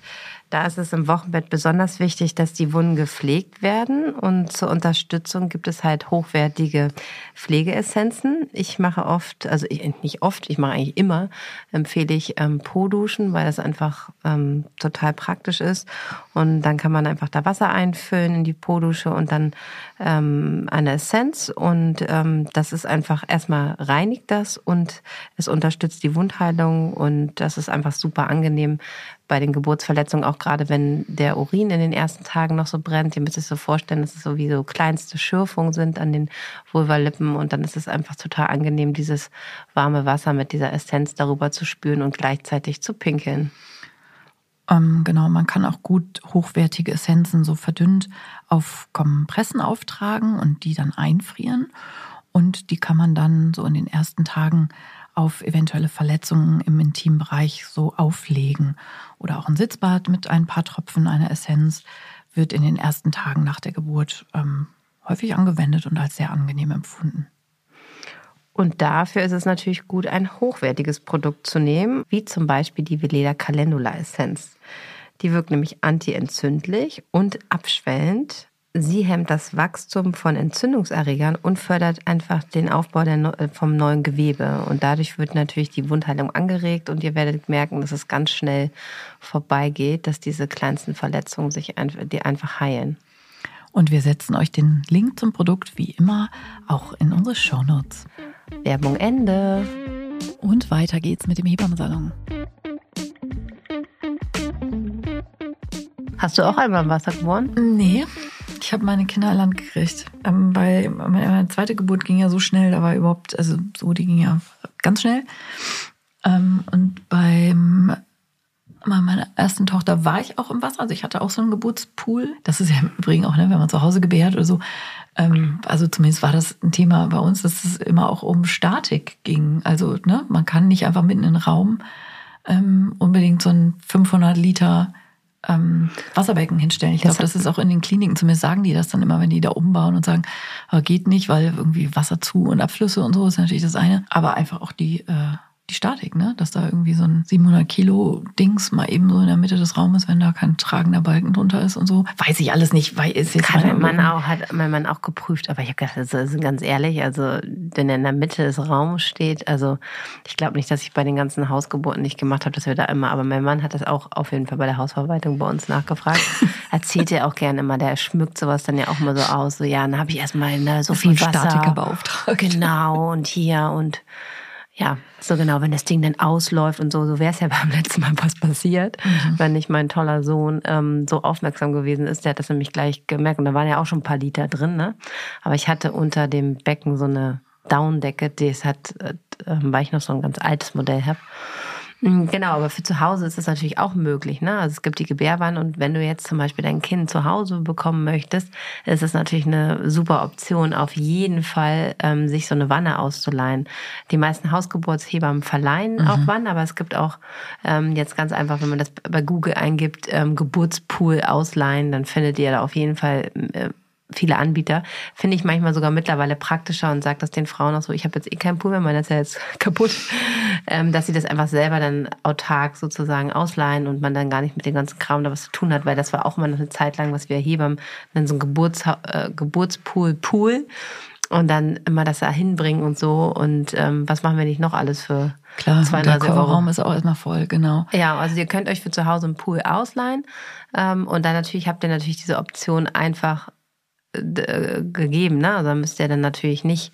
S2: da ist es im Wochenbett besonders wichtig, dass die Wunden gepflegt werden. Und zur Unterstützung gibt es halt hochwertige Pflegeessenzen. Ich mache oft, also nicht oft, ich mache eigentlich immer, empfehle ich ähm, Po-Duschen, weil das einfach ähm, total praktisch ist. Und dann kann man einfach da Wasser einfüllen in die Po-Dusche und dann ähm, eine Essenz. Und ähm, das ist einfach erstmal reinigt das und es unterstützt die Wundheilung. Und das ist einfach super angenehm, bei den Geburtsverletzungen, auch gerade wenn der Urin in den ersten Tagen noch so brennt. Ihr müsst euch so vorstellen, dass es so wie so kleinste Schürfungen sind an den Vulvalippen und dann ist es einfach total angenehm, dieses warme Wasser mit dieser Essenz darüber zu spüren und gleichzeitig zu pinkeln.
S1: Ähm, genau, man kann auch gut hochwertige Essenzen so verdünnt auf Kompressen auftragen und die dann einfrieren. Und die kann man dann so in den ersten Tagen auf eventuelle Verletzungen im Intimbereich so auflegen. Oder auch ein Sitzbad mit ein paar Tropfen einer Essenz wird in den ersten Tagen nach der Geburt ähm, häufig angewendet und als sehr angenehm empfunden.
S2: Und dafür ist es natürlich gut, ein hochwertiges Produkt zu nehmen, wie zum Beispiel die Veleda Calendula Essenz. Die wirkt nämlich antientzündlich und abschwellend, Sie hemmt das Wachstum von Entzündungserregern und fördert einfach den Aufbau der, äh, vom neuen Gewebe. Und dadurch wird natürlich die Wundheilung angeregt und ihr werdet merken, dass es ganz schnell vorbeigeht, dass diese kleinsten Verletzungen sich einfach, die einfach heilen.
S1: Und wir setzen euch den Link zum Produkt wie immer auch in unsere Shownotes.
S2: Werbung Ende.
S1: Und weiter geht's mit dem Hebammensalon.
S2: Hast du auch einmal Wasser geboren?
S1: Nee, ich habe meine Kinder an Land gekriegt. Ähm, weil meine zweite Geburt ging ja so schnell, da war überhaupt, also so, die ging ja ganz schnell. Ähm, und beim meiner ersten Tochter war ich auch im Wasser. Also ich hatte auch so einen Geburtspool. Das ist ja im Übrigen auch, ne, wenn man zu Hause gebärt oder so. Ähm, also zumindest war das ein Thema bei uns, dass es immer auch um Statik ging. Also ne, man kann nicht einfach mitten in den Raum ähm, unbedingt so ein 500 Liter ähm, Wasserbecken hinstellen. Ich glaube, das ist auch in den Kliniken, zumindest sagen die das dann immer, wenn die da umbauen und sagen, ah, geht nicht, weil irgendwie Wasser zu und Abflüsse und so ist natürlich das eine. Aber einfach auch die äh, die Statik, ne? Dass da irgendwie so ein 700 Kilo Dings mal eben so in der Mitte des Raumes, wenn da kein tragender Balken drunter ist und so. Weiß ich alles nicht, weil ist jetzt
S2: mein Mann auch, hat mein Mann auch geprüft, aber ich habe gedacht, also ganz ehrlich, also wenn er in der Mitte des Raums steht, also ich glaube nicht, dass ich bei den ganzen Hausgeburten nicht gemacht habe, dass wir da immer, aber mein Mann hat das auch auf jeden Fall bei der Hausverwaltung bei uns nachgefragt. [laughs] Erzählt er auch gerne immer, der schmückt sowas dann ja auch mal so aus, so ja, dann habe ich erstmal ne, so viel Wasser. Statiker beauftragt. Genau und hier und ja, so genau, wenn das Ding dann ausläuft und so, so wäre es ja [laughs] beim letzten Mal was passiert, mhm. wenn nicht mein toller Sohn ähm, so aufmerksam gewesen ist. Der hat das nämlich gleich gemerkt und da waren ja auch schon ein paar Liter drin, ne? Aber ich hatte unter dem Becken so eine Downdecke, das hat, äh, weil ich noch so ein ganz altes Modell habe. Mhm, genau, aber für zu Hause ist es natürlich auch möglich. Ne? Also es gibt die Gebärwanne und wenn du jetzt zum Beispiel dein Kind zu Hause bekommen möchtest, ist es natürlich eine super Option, auf jeden Fall ähm, sich so eine Wanne auszuleihen. Die meisten Hausgeburtshebammen verleihen mhm. auch Wannen, aber es gibt auch ähm, jetzt ganz einfach, wenn man das bei Google eingibt, ähm, Geburtspool ausleihen, dann findet ihr da auf jeden Fall äh, viele Anbieter, finde ich manchmal sogar mittlerweile praktischer und sage das den Frauen auch so, ich habe jetzt eh keinen Pool mehr, meiner ist ja jetzt [laughs] kaputt, ähm, dass sie das einfach selber dann autark sozusagen ausleihen und man dann gar nicht mit dem ganzen Kram da was zu tun hat, weil das war auch immer noch eine Zeit lang, was wir hier beim dann so ein Geburts, äh, Geburtspool, Pool und dann immer das da hinbringen und so und ähm, was machen wir nicht noch alles für
S1: Klar, 32 der Raum ist auch erstmal voll, genau.
S2: Ja, also ihr könnt euch für zu Hause einen Pool ausleihen ähm, und dann natürlich habt ihr natürlich diese Option einfach gegeben. Ne? Also müsst ihr dann natürlich nicht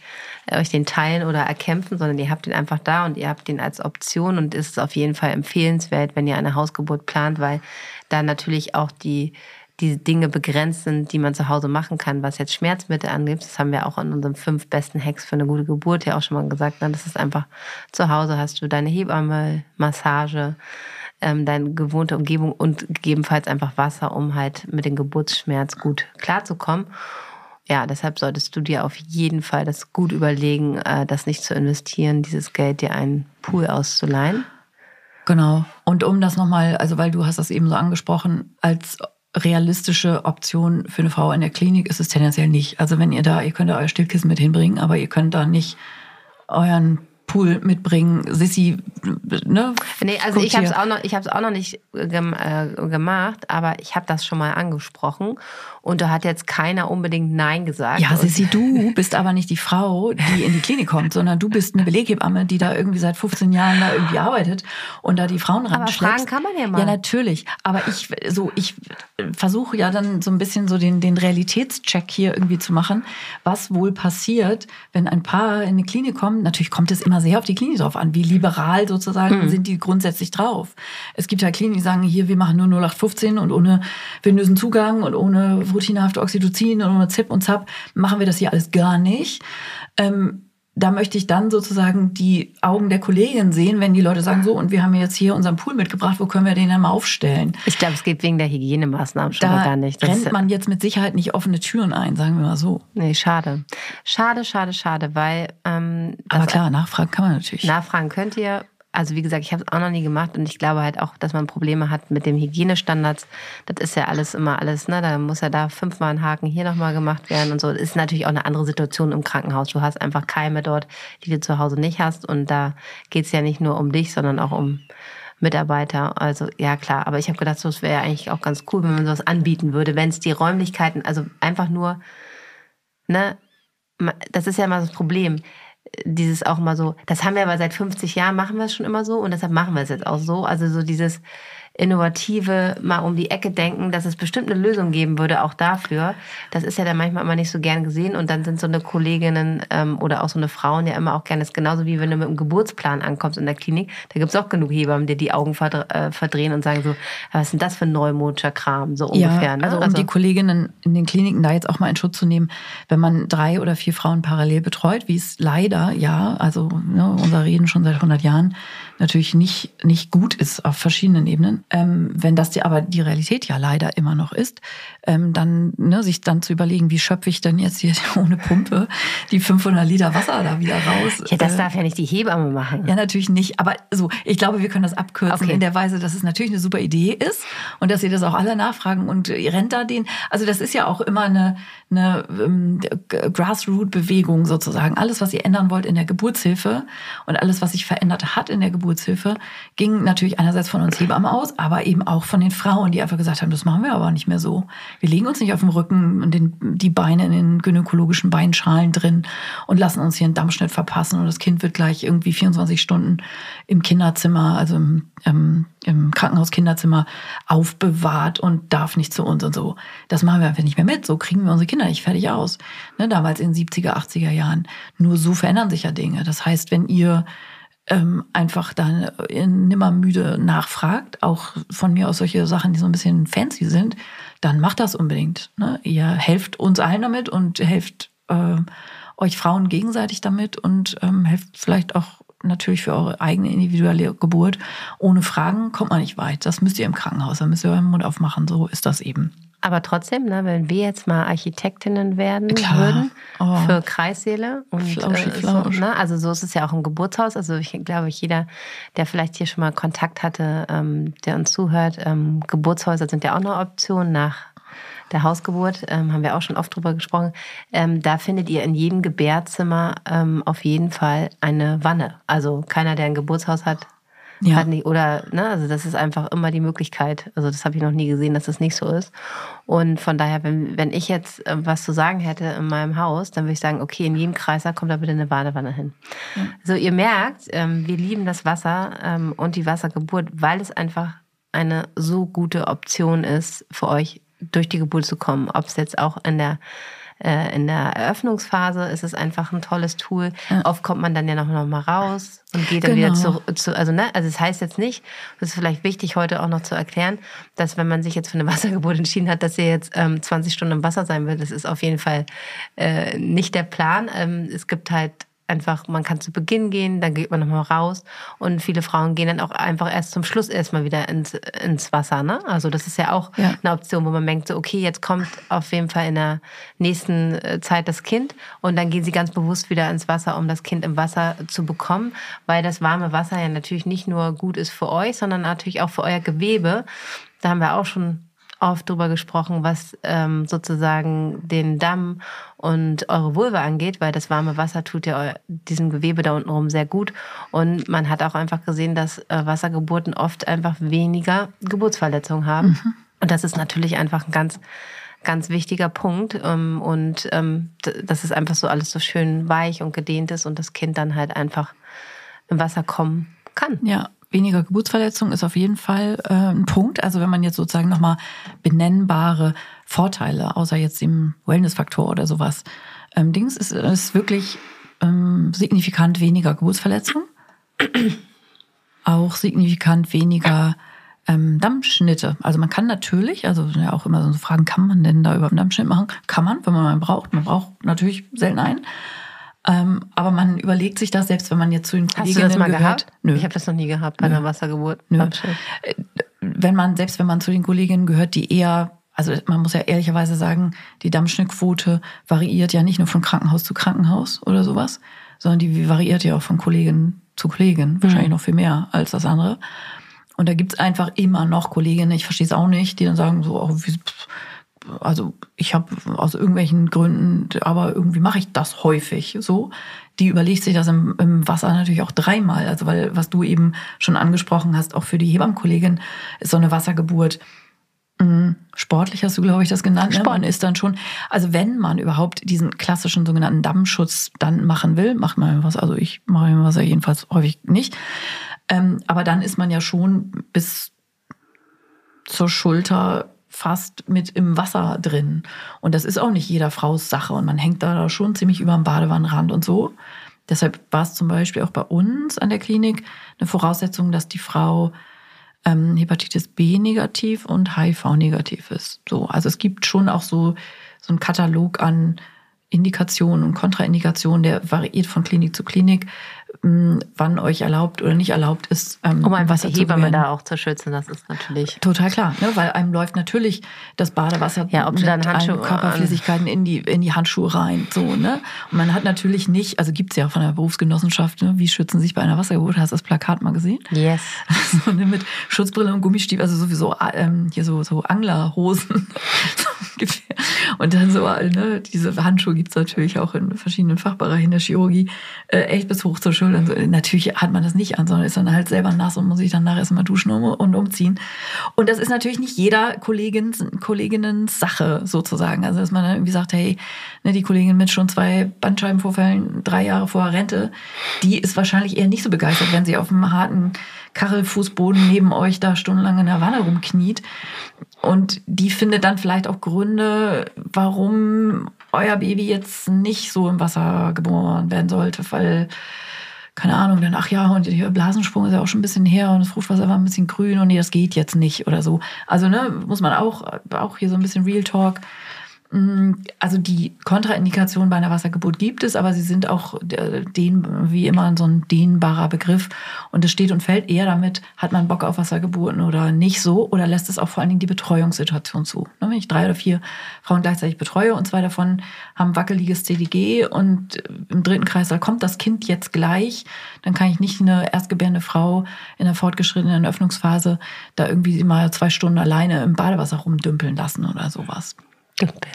S2: äh, euch den teilen oder erkämpfen, sondern ihr habt den einfach da und ihr habt den als Option und ist auf jeden Fall empfehlenswert, wenn ihr eine Hausgeburt plant, weil da natürlich auch die die Dinge begrenzt sind, die man zu Hause machen kann, was jetzt Schmerzmittel angeht. Das haben wir auch in unseren fünf besten Hacks für eine gute Geburt ja auch schon mal gesagt. Ne? Das ist einfach zu Hause hast du deine Hebamme, Massage, ähm, deine gewohnte Umgebung und gegebenenfalls einfach Wasser, um halt mit dem Geburtsschmerz gut klarzukommen. Ja, deshalb solltest du dir auf jeden Fall das gut überlegen, äh, das nicht zu investieren, dieses Geld dir einen Pool auszuleihen.
S1: Genau. Und um das nochmal, also weil du hast das eben so angesprochen, als realistische Option für eine Frau in der Klinik ist es tendenziell nicht. Also wenn ihr da, ihr könnt da euer Stillkissen mit hinbringen, aber ihr könnt da nicht euren Pool mitbringen. Sissi,
S2: ne? Nee, also ich habe es auch noch, ich habe es auch noch nicht gem äh, gemacht, aber ich habe das schon mal angesprochen und da hat jetzt keiner unbedingt Nein gesagt.
S1: Ja, Sissi, du bist aber nicht die Frau, die in die Klinik kommt, sondern du bist eine Beleghebamme, die da irgendwie seit 15 Jahren da irgendwie arbeitet und da die Frauen ran Aber
S2: fragen kann man ja mal.
S1: Ja, natürlich. Aber ich, so, ich versuche ja dann so ein bisschen so den, den Realitätscheck hier irgendwie zu machen, was wohl passiert, wenn ein Paar in die Klinik kommt. Natürlich kommt es immer sehr auf die Klinik drauf an, wie liberal sozusagen mhm. sind die grundsätzlich drauf. Es gibt ja Kliniken, die sagen, hier, wir machen nur 0815 und ohne venösen Zugang und ohne routinehafte Oxytocin und ohne ZIP und ZAP machen wir das hier alles gar nicht. Ähm, da möchte ich dann sozusagen die Augen der Kollegin sehen, wenn die Leute sagen, so, und wir haben jetzt hier unseren Pool mitgebracht, wo können wir den dann mal aufstellen?
S2: Ich glaube, es geht wegen der Hygienemaßnahmen schon da gar nicht.
S1: Da rennt man jetzt mit Sicherheit nicht offene Türen ein, sagen wir mal so.
S2: Nee, schade. Schade, schade, schade, weil... Ähm,
S1: Aber klar, nachfragen kann man natürlich.
S2: Nachfragen könnt ihr also wie gesagt, ich habe es auch noch nie gemacht und ich glaube halt auch, dass man Probleme hat mit dem Hygienestandards. Das ist ja alles immer alles, ne? Da muss ja da fünfmal ein Haken hier nochmal gemacht werden und so. Das ist natürlich auch eine andere Situation im Krankenhaus. Du hast einfach Keime dort, die du zu Hause nicht hast. Und da geht es ja nicht nur um dich, sondern auch um Mitarbeiter. Also ja klar, aber ich habe gedacht, das wäre eigentlich auch ganz cool, wenn man sowas anbieten würde, wenn es die Räumlichkeiten, also einfach nur, ne, das ist ja immer das Problem dieses auch mal so, das haben wir aber seit 50 Jahren, machen wir es schon immer so und deshalb machen wir es jetzt auch so. Also so dieses, innovative mal um die Ecke denken, dass es bestimmt eine Lösung geben würde, auch dafür. Das ist ja dann manchmal immer nicht so gern gesehen und dann sind so eine Kolleginnen ähm, oder auch so eine Frauen ja immer auch gerne, das ist genauso wie wenn du mit einem Geburtsplan ankommst in der Klinik, da gibt's auch genug Hebammen, die die Augen äh, verdrehen und sagen so, was ist denn das für ein neumodischer Kram, so ungefähr. Ja,
S1: ne? also um also, die Kolleginnen in den Kliniken da jetzt auch mal in Schutz zu nehmen, wenn man drei oder vier Frauen parallel betreut, wie es leider, ja, also ne, unser Reden schon seit 100 Jahren, natürlich nicht, nicht gut ist auf verschiedenen Ebenen. Ähm, wenn das die, aber die Realität ja leider immer noch ist, ähm, dann ne, sich dann zu überlegen, wie schöpfe ich denn jetzt hier [laughs] ohne Pumpe die 500 Liter Wasser da wieder raus?
S2: Ja, das äh, darf ja nicht die Hebamme machen.
S1: Ja, natürlich nicht. Aber so, ich glaube, wir können das abkürzen okay. in der Weise, dass es natürlich eine super Idee ist und dass ihr das auch alle nachfragen und ihr rennt da den. Also das ist ja auch immer eine, eine ähm, Grassroot-Bewegung sozusagen. Alles, was ihr ändern wollt in der Geburtshilfe und alles, was sich verändert hat in der Geburtshilfe, Geburtshilfe ging natürlich einerseits von uns Hebammen aus, aber eben auch von den Frauen, die einfach gesagt haben, das machen wir aber nicht mehr so. Wir legen uns nicht auf dem Rücken und den, die Beine in den gynäkologischen Beinschalen drin und lassen uns hier einen Dammschnitt verpassen und das Kind wird gleich irgendwie 24 Stunden im Kinderzimmer, also im, im, im Krankenhaus-Kinderzimmer aufbewahrt und darf nicht zu uns und so. Das machen wir einfach nicht mehr mit. So kriegen wir unsere Kinder nicht fertig aus. Ne, damals in 70er, 80er Jahren. Nur so verändern sich ja Dinge. Das heißt, wenn ihr ähm, einfach dann nimmer müde nachfragt, auch von mir aus solche Sachen, die so ein bisschen fancy sind, dann macht das unbedingt. Ne? Ihr helft uns allen damit und helft äh, euch Frauen gegenseitig damit und ähm, helft vielleicht auch natürlich für eure eigene individuelle Geburt. Ohne Fragen kommt man nicht weit. Das müsst ihr im Krankenhaus, da müsst ihr euren Mund aufmachen. So ist das eben.
S2: Aber trotzdem, ne, wenn wir jetzt mal Architektinnen werden Klar. würden oh. für Kreissäle und Flausch, äh, so, ne, also so ist es ja auch im Geburtshaus. Also ich glaube, jeder, der vielleicht hier schon mal Kontakt hatte, ähm, der uns zuhört, ähm, Geburtshäuser sind ja auch eine Option nach der Hausgeburt, ähm, haben wir auch schon oft drüber gesprochen, ähm, da findet ihr in jedem Gebärzimmer ähm, auf jeden Fall eine Wanne. Also keiner, der ein Geburtshaus hat, ja. hat nicht, oder, ne, also das ist einfach immer die Möglichkeit. Also das habe ich noch nie gesehen, dass das nicht so ist. Und von daher, wenn, wenn ich jetzt äh, was zu sagen hätte in meinem Haus, dann würde ich sagen, okay, in jedem Kreiser kommt da bitte eine Badewanne hin. Ja. So, ihr merkt, ähm, wir lieben das Wasser ähm, und die Wassergeburt, weil es einfach eine so gute Option ist, für euch durch die Geburt zu kommen. Ob es jetzt auch in der äh, in der Eröffnungsphase ist es einfach ein tolles Tool. Ja. Oft kommt man dann ja noch, noch mal raus und geht dann genau. wieder zurück. Zu, also, ne, also es das heißt jetzt nicht, das ist vielleicht wichtig heute auch noch zu erklären, dass wenn man sich jetzt für eine [laughs] Wassergeburt entschieden hat, dass ihr jetzt ähm, 20 Stunden im Wasser sein will, das ist auf jeden Fall äh, nicht der Plan. Ähm, es gibt halt einfach, man kann zu Beginn gehen, dann geht man nochmal raus und viele Frauen gehen dann auch einfach erst zum Schluss erstmal wieder ins, ins Wasser. Ne? Also das ist ja auch ja. eine Option, wo man denkt, so, okay, jetzt kommt auf jeden Fall in der nächsten äh, Zeit das Kind und dann gehen sie ganz bewusst wieder ins Wasser, um das Kind im Wasser zu bekommen, weil das warme Wasser ja natürlich nicht nur gut ist für euch, sondern natürlich auch für euer Gewebe. Da haben wir auch schon oft drüber gesprochen, was ähm, sozusagen den Damm und eure Vulva angeht, weil das warme Wasser tut ja diesem Gewebe da unten rum sehr gut. Und man hat auch einfach gesehen, dass äh, Wassergeburten oft einfach weniger Geburtsverletzungen haben. Mhm. Und das ist natürlich einfach ein ganz ganz wichtiger Punkt. Ähm, und ähm, dass es einfach so alles so schön weich und gedehnt ist und das Kind dann halt einfach im Wasser kommen kann.
S1: Ja, weniger Geburtsverletzungen ist auf jeden Fall äh, ein Punkt. Also wenn man jetzt sozusagen nochmal benennbare Vorteile, außer jetzt dem Wellnessfaktor oder sowas, ähm, Dings, ist, ist wirklich ähm, signifikant weniger Geburtsverletzungen. auch signifikant weniger ähm, Dammschnitte. Also man kann natürlich, also ja auch immer so Fragen, kann man denn da über einen Dammschnitt machen? Kann man, wenn man einen braucht. Man braucht natürlich selten einen. Ähm, aber man überlegt sich das, selbst wenn man jetzt zu den Kolleginnen
S2: Hast du das mal
S1: gehört.
S2: Gehabt? Nö. Ich habe das noch nie gehabt bei Nö. einer Wassergeburt.
S1: Nö. Äh, wenn man, selbst wenn man zu den Kolleginnen gehört, die eher, also man muss ja ehrlicherweise sagen, die Dammschnittquote variiert ja nicht nur von Krankenhaus zu Krankenhaus oder sowas, sondern die variiert ja auch von Kollegin zu Kollegin, mhm. wahrscheinlich noch viel mehr als das andere. Und da gibt's einfach immer noch Kolleginnen, ich verstehe es auch nicht, die dann sagen so, oh, wie, pff, also ich habe aus irgendwelchen Gründen, aber irgendwie mache ich das häufig so. Die überlegt sich das im, im, Wasser natürlich auch dreimal. Also weil, was du eben schon angesprochen hast, auch für die Hebammenkollegin ist so eine Wassergeburt mh, hm, sportlich, hast du, glaube ich, das genannt.
S2: Sport.
S1: Ne? Man ist dann schon, also wenn man überhaupt diesen klassischen sogenannten Dammschutz dann machen will, macht man was. Also ich mache im Wasser jedenfalls häufig nicht. Ähm, aber dann ist man ja schon bis zur Schulter fast mit im Wasser drin. Und das ist auch nicht jeder Frau's Sache. Und man hängt da schon ziemlich über dem Badewannenrand und so. Deshalb war es zum Beispiel auch bei uns an der Klinik eine Voraussetzung, dass die Frau ähm, Hepatitis B negativ und HIV negativ ist. So, also es gibt schon auch so so einen Katalog an Indikationen und Kontraindikationen, der variiert von Klinik zu Klinik, wann euch erlaubt oder nicht erlaubt ist.
S2: Ähm, um einfach Wasser die Hebamme da auch zu schützen, das ist natürlich.
S1: Total klar, ne? weil einem läuft natürlich das Badewasser
S2: ja, ob mit dann Handschuhe,
S1: Körperflüssigkeiten in die, in die Handschuhe rein. So, ne? Und man hat natürlich nicht, also gibt's ja von der Berufsgenossenschaft, ne? wie schützen sich bei einer Wassergeburt, hast du das Plakat mal gesehen?
S2: Yes. [laughs]
S1: so, ne? Mit Schutzbrille und Gummistiefel, also sowieso ähm, hier so, so Anglerhosen. [laughs] und dann so, ne? diese Handschuhe gibt's natürlich auch in verschiedenen Fachbereichen der Chirurgie, äh, echt bis hoch zur Schulter und so. Natürlich hat man das nicht an, sondern ist dann halt selber nass und muss sich dann nachher erstmal duschen und umziehen. Und das ist natürlich nicht jeder Kollegin, Kolleginnen Sache sozusagen. Also, dass man dann irgendwie sagt, hey, ne, die Kollegin mit schon zwei Bandscheibenvorfällen, drei Jahre vor Rente, die ist wahrscheinlich eher nicht so begeistert, wenn sie auf einem harten Kachelfußboden neben euch da stundenlang in der Wanne rumkniet. Und die findet dann vielleicht auch Gründe, warum euer Baby jetzt nicht so im Wasser geboren werden sollte, weil keine Ahnung, dann, ach ja, und der Blasensprung ist ja auch schon ein bisschen her und das Fruchtwasser war ein bisschen grün und nee, das geht jetzt nicht oder so. Also, ne, muss man auch, auch hier so ein bisschen Real Talk also die Kontraindikation bei einer Wassergeburt gibt es, aber sie sind auch den, wie immer so ein dehnbarer Begriff. Und es steht und fällt eher damit, hat man Bock auf Wassergeburten oder nicht so, oder lässt es auch vor allen Dingen die Betreuungssituation zu. Ne, wenn ich drei oder vier Frauen gleichzeitig betreue und zwei davon haben wackeliges CDG und im dritten Kreis da kommt das Kind jetzt gleich, dann kann ich nicht eine erstgebärende Frau in der fortgeschrittenen Öffnungsphase da irgendwie mal zwei Stunden alleine im Badewasser rumdümpeln lassen oder sowas.
S2: Stümpeln.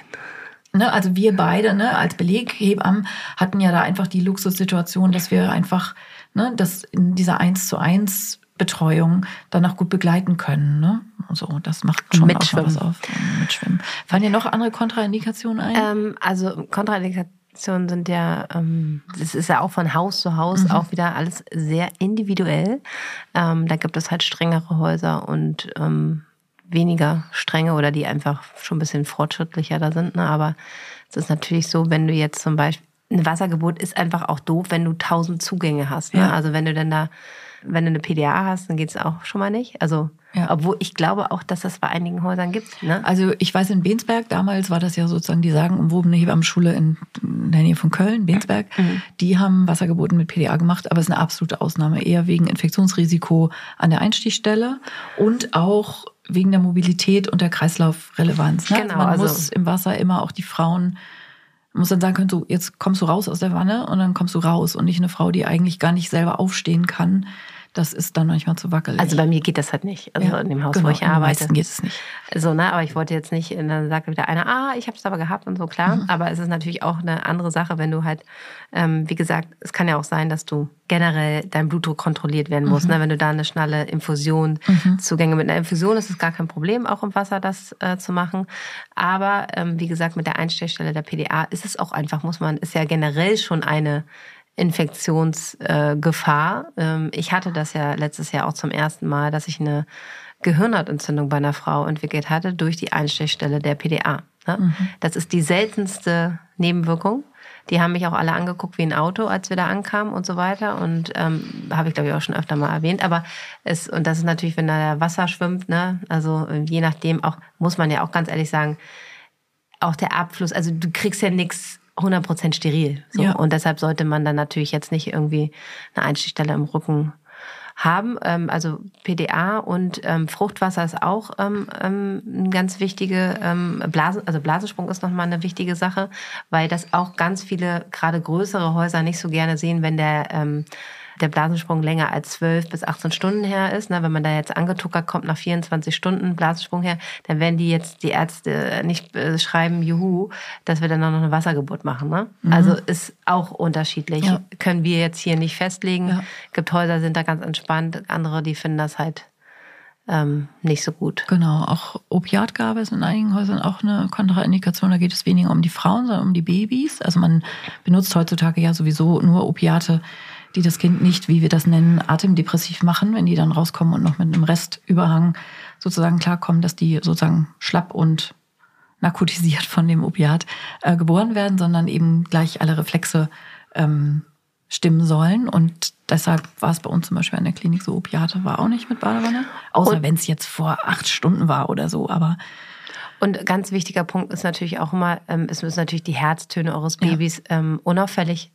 S1: Ne, also wir beide ne, als Beleghebammen hatten ja da einfach die Luxussituation, dass wir einfach ne, das in dieser 1 zu 1 Betreuung dann auch gut begleiten können. Ne? Also das macht schon auch was auf. Mitschwimmen. Fallen dir noch andere Kontraindikationen ein?
S2: Ähm, also Kontraindikationen sind ja, ähm, das ist ja auch von Haus zu Haus mhm. auch wieder alles sehr individuell. Ähm, da gibt es halt strengere Häuser und ähm, weniger strenge oder die einfach schon ein bisschen fortschrittlicher da sind. Ne? Aber es ist natürlich so, wenn du jetzt zum Beispiel, ein Wassergebot ist einfach auch doof, wenn du tausend Zugänge hast. Ne? Ja. Also wenn du dann da, wenn du eine PDA hast, dann geht es auch schon mal nicht. Also ja. Obwohl ich glaube auch, dass das bei einigen Häusern gibt. Ne?
S1: Also ich weiß in Bensberg, damals war das ja sozusagen die sagenumwobene Hebammenschule in, in der Nähe von Köln, Bensberg. Mhm. Die haben Wassergeburten mit PDA gemacht, aber es ist eine absolute Ausnahme. Eher wegen Infektionsrisiko an der Einstichstelle und auch wegen der Mobilität und der Kreislaufrelevanz. Ne? Genau, also man also muss im Wasser immer auch die Frauen muss dann sagen können, so, jetzt kommst du raus aus der Wanne und dann kommst du raus und nicht eine Frau, die eigentlich gar nicht selber aufstehen kann, das ist dann manchmal zu wackelig.
S2: Also bei mir geht das halt nicht. Also ja, in dem Haus, genau, wo ich arbeite.
S1: geht es nicht.
S2: So, ne, aber ich wollte jetzt nicht, dann sagt wieder einer, ah, ich habe es aber gehabt und so, klar. Mhm. Aber es ist natürlich auch eine andere Sache, wenn du halt, ähm, wie gesagt, es kann ja auch sein, dass du generell dein Blutdruck kontrolliert werden muss. Mhm. Ne? Wenn du da eine schnelle Infusion, mhm. Zugänge mit einer Infusion ist es gar kein Problem, auch im Wasser das äh, zu machen. Aber ähm, wie gesagt, mit der Einstellstelle der PDA ist es auch einfach, muss man, ist ja generell schon eine Infektionsgefahr. Ähm, ich hatte das ja letztes Jahr auch zum ersten Mal, dass ich eine Gehirnhautentzündung bei einer Frau entwickelt hatte durch die Einstichstelle der PDA. Ne? Mhm. Das ist die seltenste Nebenwirkung. Die haben mich auch alle angeguckt wie ein Auto, als wir da ankamen und so weiter. Und ähm, habe ich, glaube ich, auch schon öfter mal erwähnt. Aber es, und das ist natürlich, wenn da Wasser schwimmt, ne? Also je nachdem auch, muss man ja auch ganz ehrlich sagen, auch der Abfluss, also du kriegst ja nichts 100% steril. So. Ja. Und deshalb sollte man dann natürlich jetzt nicht irgendwie eine Einstichstelle im Rücken haben. Ähm, also PDA und ähm, Fruchtwasser ist auch ähm, ähm, eine ganz wichtige ähm, Blasen, also Blasensprung ist nochmal eine wichtige Sache, weil das auch ganz viele, gerade größere Häuser nicht so gerne sehen, wenn der ähm, der Blasensprung länger als 12 bis 18 Stunden her ist, ne, wenn man da jetzt angetuckert kommt nach 24 Stunden Blasensprung her, dann werden die jetzt die Ärzte nicht äh, schreiben, juhu, dass wir dann noch eine Wassergeburt machen. Ne? Mhm. Also ist auch unterschiedlich. Ja. Können wir jetzt hier nicht festlegen. Ja. Gibt Häuser, sind da ganz entspannt, andere, die finden das halt ähm, nicht so gut.
S1: Genau, auch Opiatgabe ist in einigen Häusern auch eine Kontraindikation. Da geht es weniger um die Frauen, sondern um die Babys. Also man benutzt heutzutage ja sowieso nur Opiate, die das Kind nicht, wie wir das nennen, atemdepressiv machen, wenn die dann rauskommen und noch mit einem Restüberhang sozusagen klarkommen, dass die sozusagen schlapp und narkotisiert von dem Opiat äh, geboren werden, sondern eben gleich alle Reflexe ähm, stimmen sollen. Und deshalb war es bei uns zum Beispiel in der Klinik so, Opiate war auch nicht mit Badewanne. Außer wenn es jetzt vor acht Stunden war oder so. Aber
S2: und ganz wichtiger Punkt ist natürlich auch immer, ähm, es müssen natürlich die Herztöne eures Babys ja. ähm, unauffällig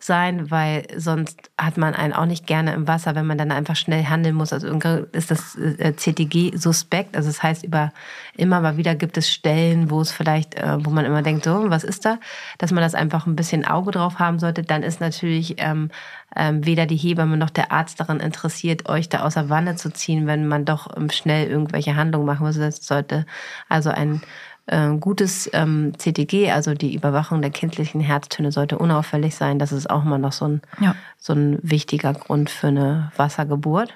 S2: sein, weil sonst hat man einen auch nicht gerne im Wasser, wenn man dann einfach schnell handeln muss. Also ist das äh, CTG suspekt. Also das heißt, über immer mal wieder gibt es Stellen, wo es vielleicht, äh, wo man immer denkt, so, was ist da? Dass man das einfach ein bisschen Auge drauf haben sollte. Dann ist natürlich ähm, ähm, weder die Hebamme noch der Arzt daran interessiert, euch da außer Wanne zu ziehen, wenn man doch ähm, schnell irgendwelche Handlungen machen muss. Das sollte also ein äh, gutes ähm, CTG, also die Überwachung der kindlichen Herztöne, sollte unauffällig sein. Das ist auch immer noch so ein, ja. so ein wichtiger Grund für eine Wassergeburt.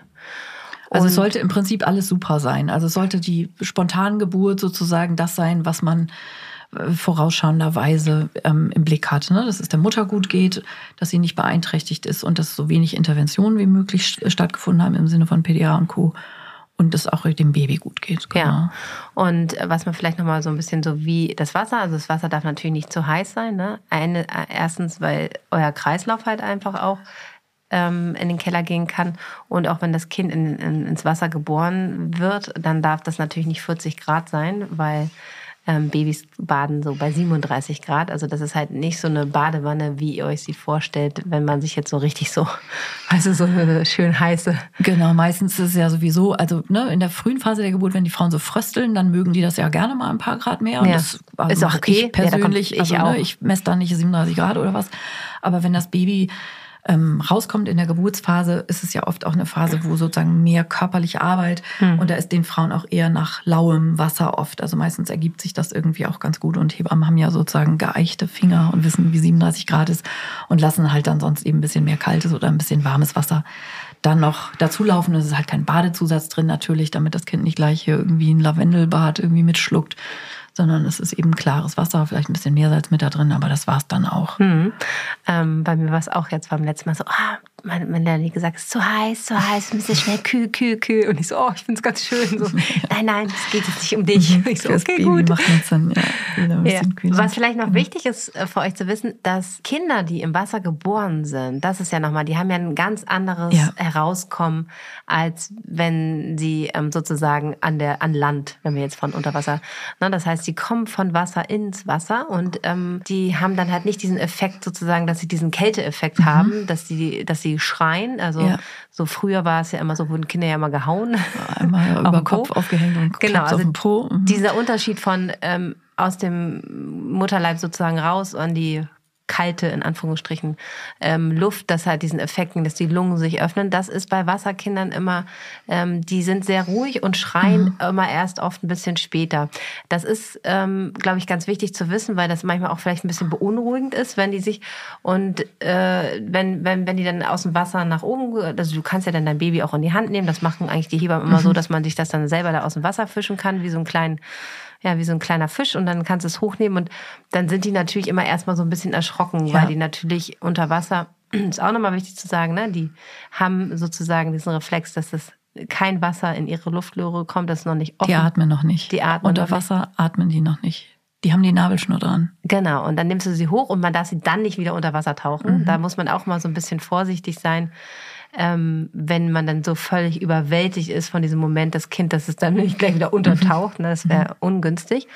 S1: Also es sollte im Prinzip alles super sein. Also es sollte die Spontangeburt sozusagen das sein, was man äh, vorausschauenderweise ähm, im Blick hat. Ne? Dass es der Mutter gut geht, dass sie nicht beeinträchtigt ist und dass so wenig Interventionen wie möglich stattgefunden haben im Sinne von PDA und Co und es auch dem Baby gut geht.
S2: Genau. Ja. Und was man vielleicht nochmal so ein bisschen so wie das Wasser, also das Wasser darf natürlich nicht zu heiß sein. Ne? Eine, erstens, weil euer Kreislauf halt einfach auch ähm, in den Keller gehen kann. Und auch wenn das Kind in, in, ins Wasser geboren wird, dann darf das natürlich nicht 40 Grad sein, weil ähm, Babys baden so bei 37 Grad. Also das ist halt nicht so eine Badewanne, wie ihr euch sie vorstellt, wenn man sich jetzt so richtig so, [laughs] also so eine schön heiße.
S1: Genau, meistens ist es ja sowieso, also ne, in der frühen Phase der Geburt, wenn die Frauen so frösteln, dann mögen die das ja gerne mal ein paar Grad mehr. Und ja. das also ist auch okay. Ich persönlich, ja, ich, also, ne, ich messe da nicht 37 Grad oder was. Aber wenn das Baby ähm, rauskommt in der Geburtsphase, ist es ja oft auch eine Phase, wo sozusagen mehr körperliche Arbeit mhm. und da ist den Frauen auch eher nach lauem Wasser oft. Also meistens ergibt sich das irgendwie auch ganz gut und Hebammen haben ja sozusagen geeichte Finger und wissen, wie 37 Grad ist und lassen halt dann sonst eben ein bisschen mehr kaltes oder ein bisschen warmes Wasser dann noch dazulaufen. Es ist halt kein Badezusatz drin natürlich, damit das Kind nicht gleich hier irgendwie ein Lavendelbad irgendwie mitschluckt sondern es ist eben klares Wasser, vielleicht ein bisschen Meersalz mit da drin, aber das war es dann auch.
S2: Mhm. Ähm, bei mir war es auch jetzt beim letzten Mal so, ah, meine, meine Lerni gesagt, es ist zu heiß, zu heiß, ein bisschen schnell kühl, kühl, kühl. Und ich so, oh, ich finde es ganz schön. So, [laughs] nein, nein, es geht jetzt nicht um dich.
S1: Mhm. Ich so, okay, Baby gut. Sinn.
S2: Ja, ja. Was vielleicht noch mhm. wichtig ist äh, für euch zu wissen, dass Kinder, die im Wasser geboren sind, das ist ja nochmal, die haben ja ein ganz anderes ja. Herauskommen, als wenn sie ähm, sozusagen an der an Land, wenn wir jetzt von Unterwasser. Na, das heißt, sie kommen von Wasser ins Wasser und ähm, die haben dann halt nicht diesen Effekt sozusagen, dass sie diesen Kälteeffekt mhm. haben, dass sie, dass sie schreien. Also ja. so früher war es ja immer so, wurden Kinder ja immer gehauen.
S1: Einmal [laughs] über Kopf aufgehängt und
S2: genau, also
S1: auf den Po.
S2: Mhm. Dieser Unterschied von ähm, aus dem Mutterleib sozusagen raus an die kalte, in Anführungsstrichen, ähm, Luft, das hat diesen Effekten, dass die Lungen sich öffnen. Das ist bei Wasserkindern immer, ähm, die sind sehr ruhig und schreien mhm. immer erst oft ein bisschen später. Das ist, ähm, glaube ich, ganz wichtig zu wissen, weil das manchmal auch vielleicht ein bisschen beunruhigend ist, wenn die sich und äh, wenn, wenn, wenn die dann aus dem Wasser nach oben, also du kannst ja dann dein Baby auch in die Hand nehmen, das machen eigentlich die Hebammen immer mhm. so, dass man sich das dann selber da aus dem Wasser fischen kann, wie so einen kleinen ja, wie so ein kleiner Fisch und dann kannst du es hochnehmen und dann sind die natürlich immer erstmal so ein bisschen erschrocken, ja. weil die natürlich unter Wasser, [clears throat] ist auch nochmal wichtig zu sagen, ne, die haben sozusagen diesen Reflex, dass das kein Wasser in ihre Luftröhre kommt, das ist noch nicht offen.
S1: Die atmen noch nicht.
S2: Die atmen
S1: Unter Wasser nicht. atmen die noch nicht. Die haben die Nabelschnur dran.
S2: Genau, und dann nimmst du sie hoch und man darf sie dann nicht wieder unter Wasser tauchen. Mhm. Da muss man auch mal so ein bisschen vorsichtig sein, ähm, wenn man dann so völlig überwältigt ist von diesem Moment, das Kind, dass es dann nicht gleich wieder untertaucht. Ne? Das wäre mhm. ungünstig.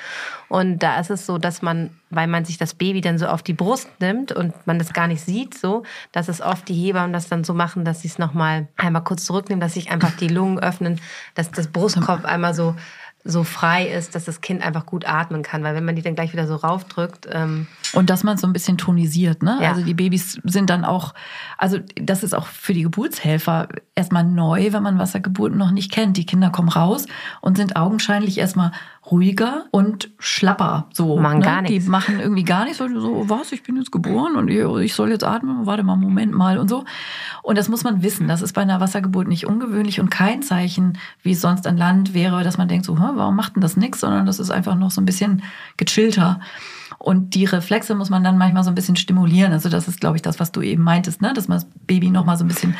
S2: Und da ist es so, dass man, weil man sich das Baby dann so auf die Brust nimmt und man das gar nicht sieht, so, dass es oft die Hebammen das dann so machen, dass sie es nochmal einmal kurz zurücknehmen, dass sich einfach die Lungen öffnen, dass das Brustkorb einmal so so frei ist, dass das Kind einfach gut atmen kann. Weil wenn man die dann gleich wieder so raufdrückt. Ähm
S1: und dass man so ein bisschen tonisiert, ne? Ja. Also die Babys sind dann auch, also das ist auch für die Geburtshelfer erstmal neu, wenn man Wassergeburten noch nicht kennt. Die Kinder kommen raus und sind augenscheinlich erstmal ruhiger und schlapper. So,
S2: machen
S1: ne?
S2: gar nichts.
S1: Die machen irgendwie gar nichts, so, was, ich bin jetzt geboren und ich soll jetzt atmen, warte mal, Moment mal und so. Und das muss man wissen. Das ist bei einer Wassergeburt nicht ungewöhnlich und kein Zeichen, wie es sonst an Land wäre, dass man denkt, so, warum macht denn das nichts, sondern das ist einfach noch so ein bisschen gechillter. Und die Reflexe muss man dann manchmal so ein bisschen stimulieren. Also das ist, glaube ich, das, was du eben meintest, ne? dass man das Baby noch mal so ein bisschen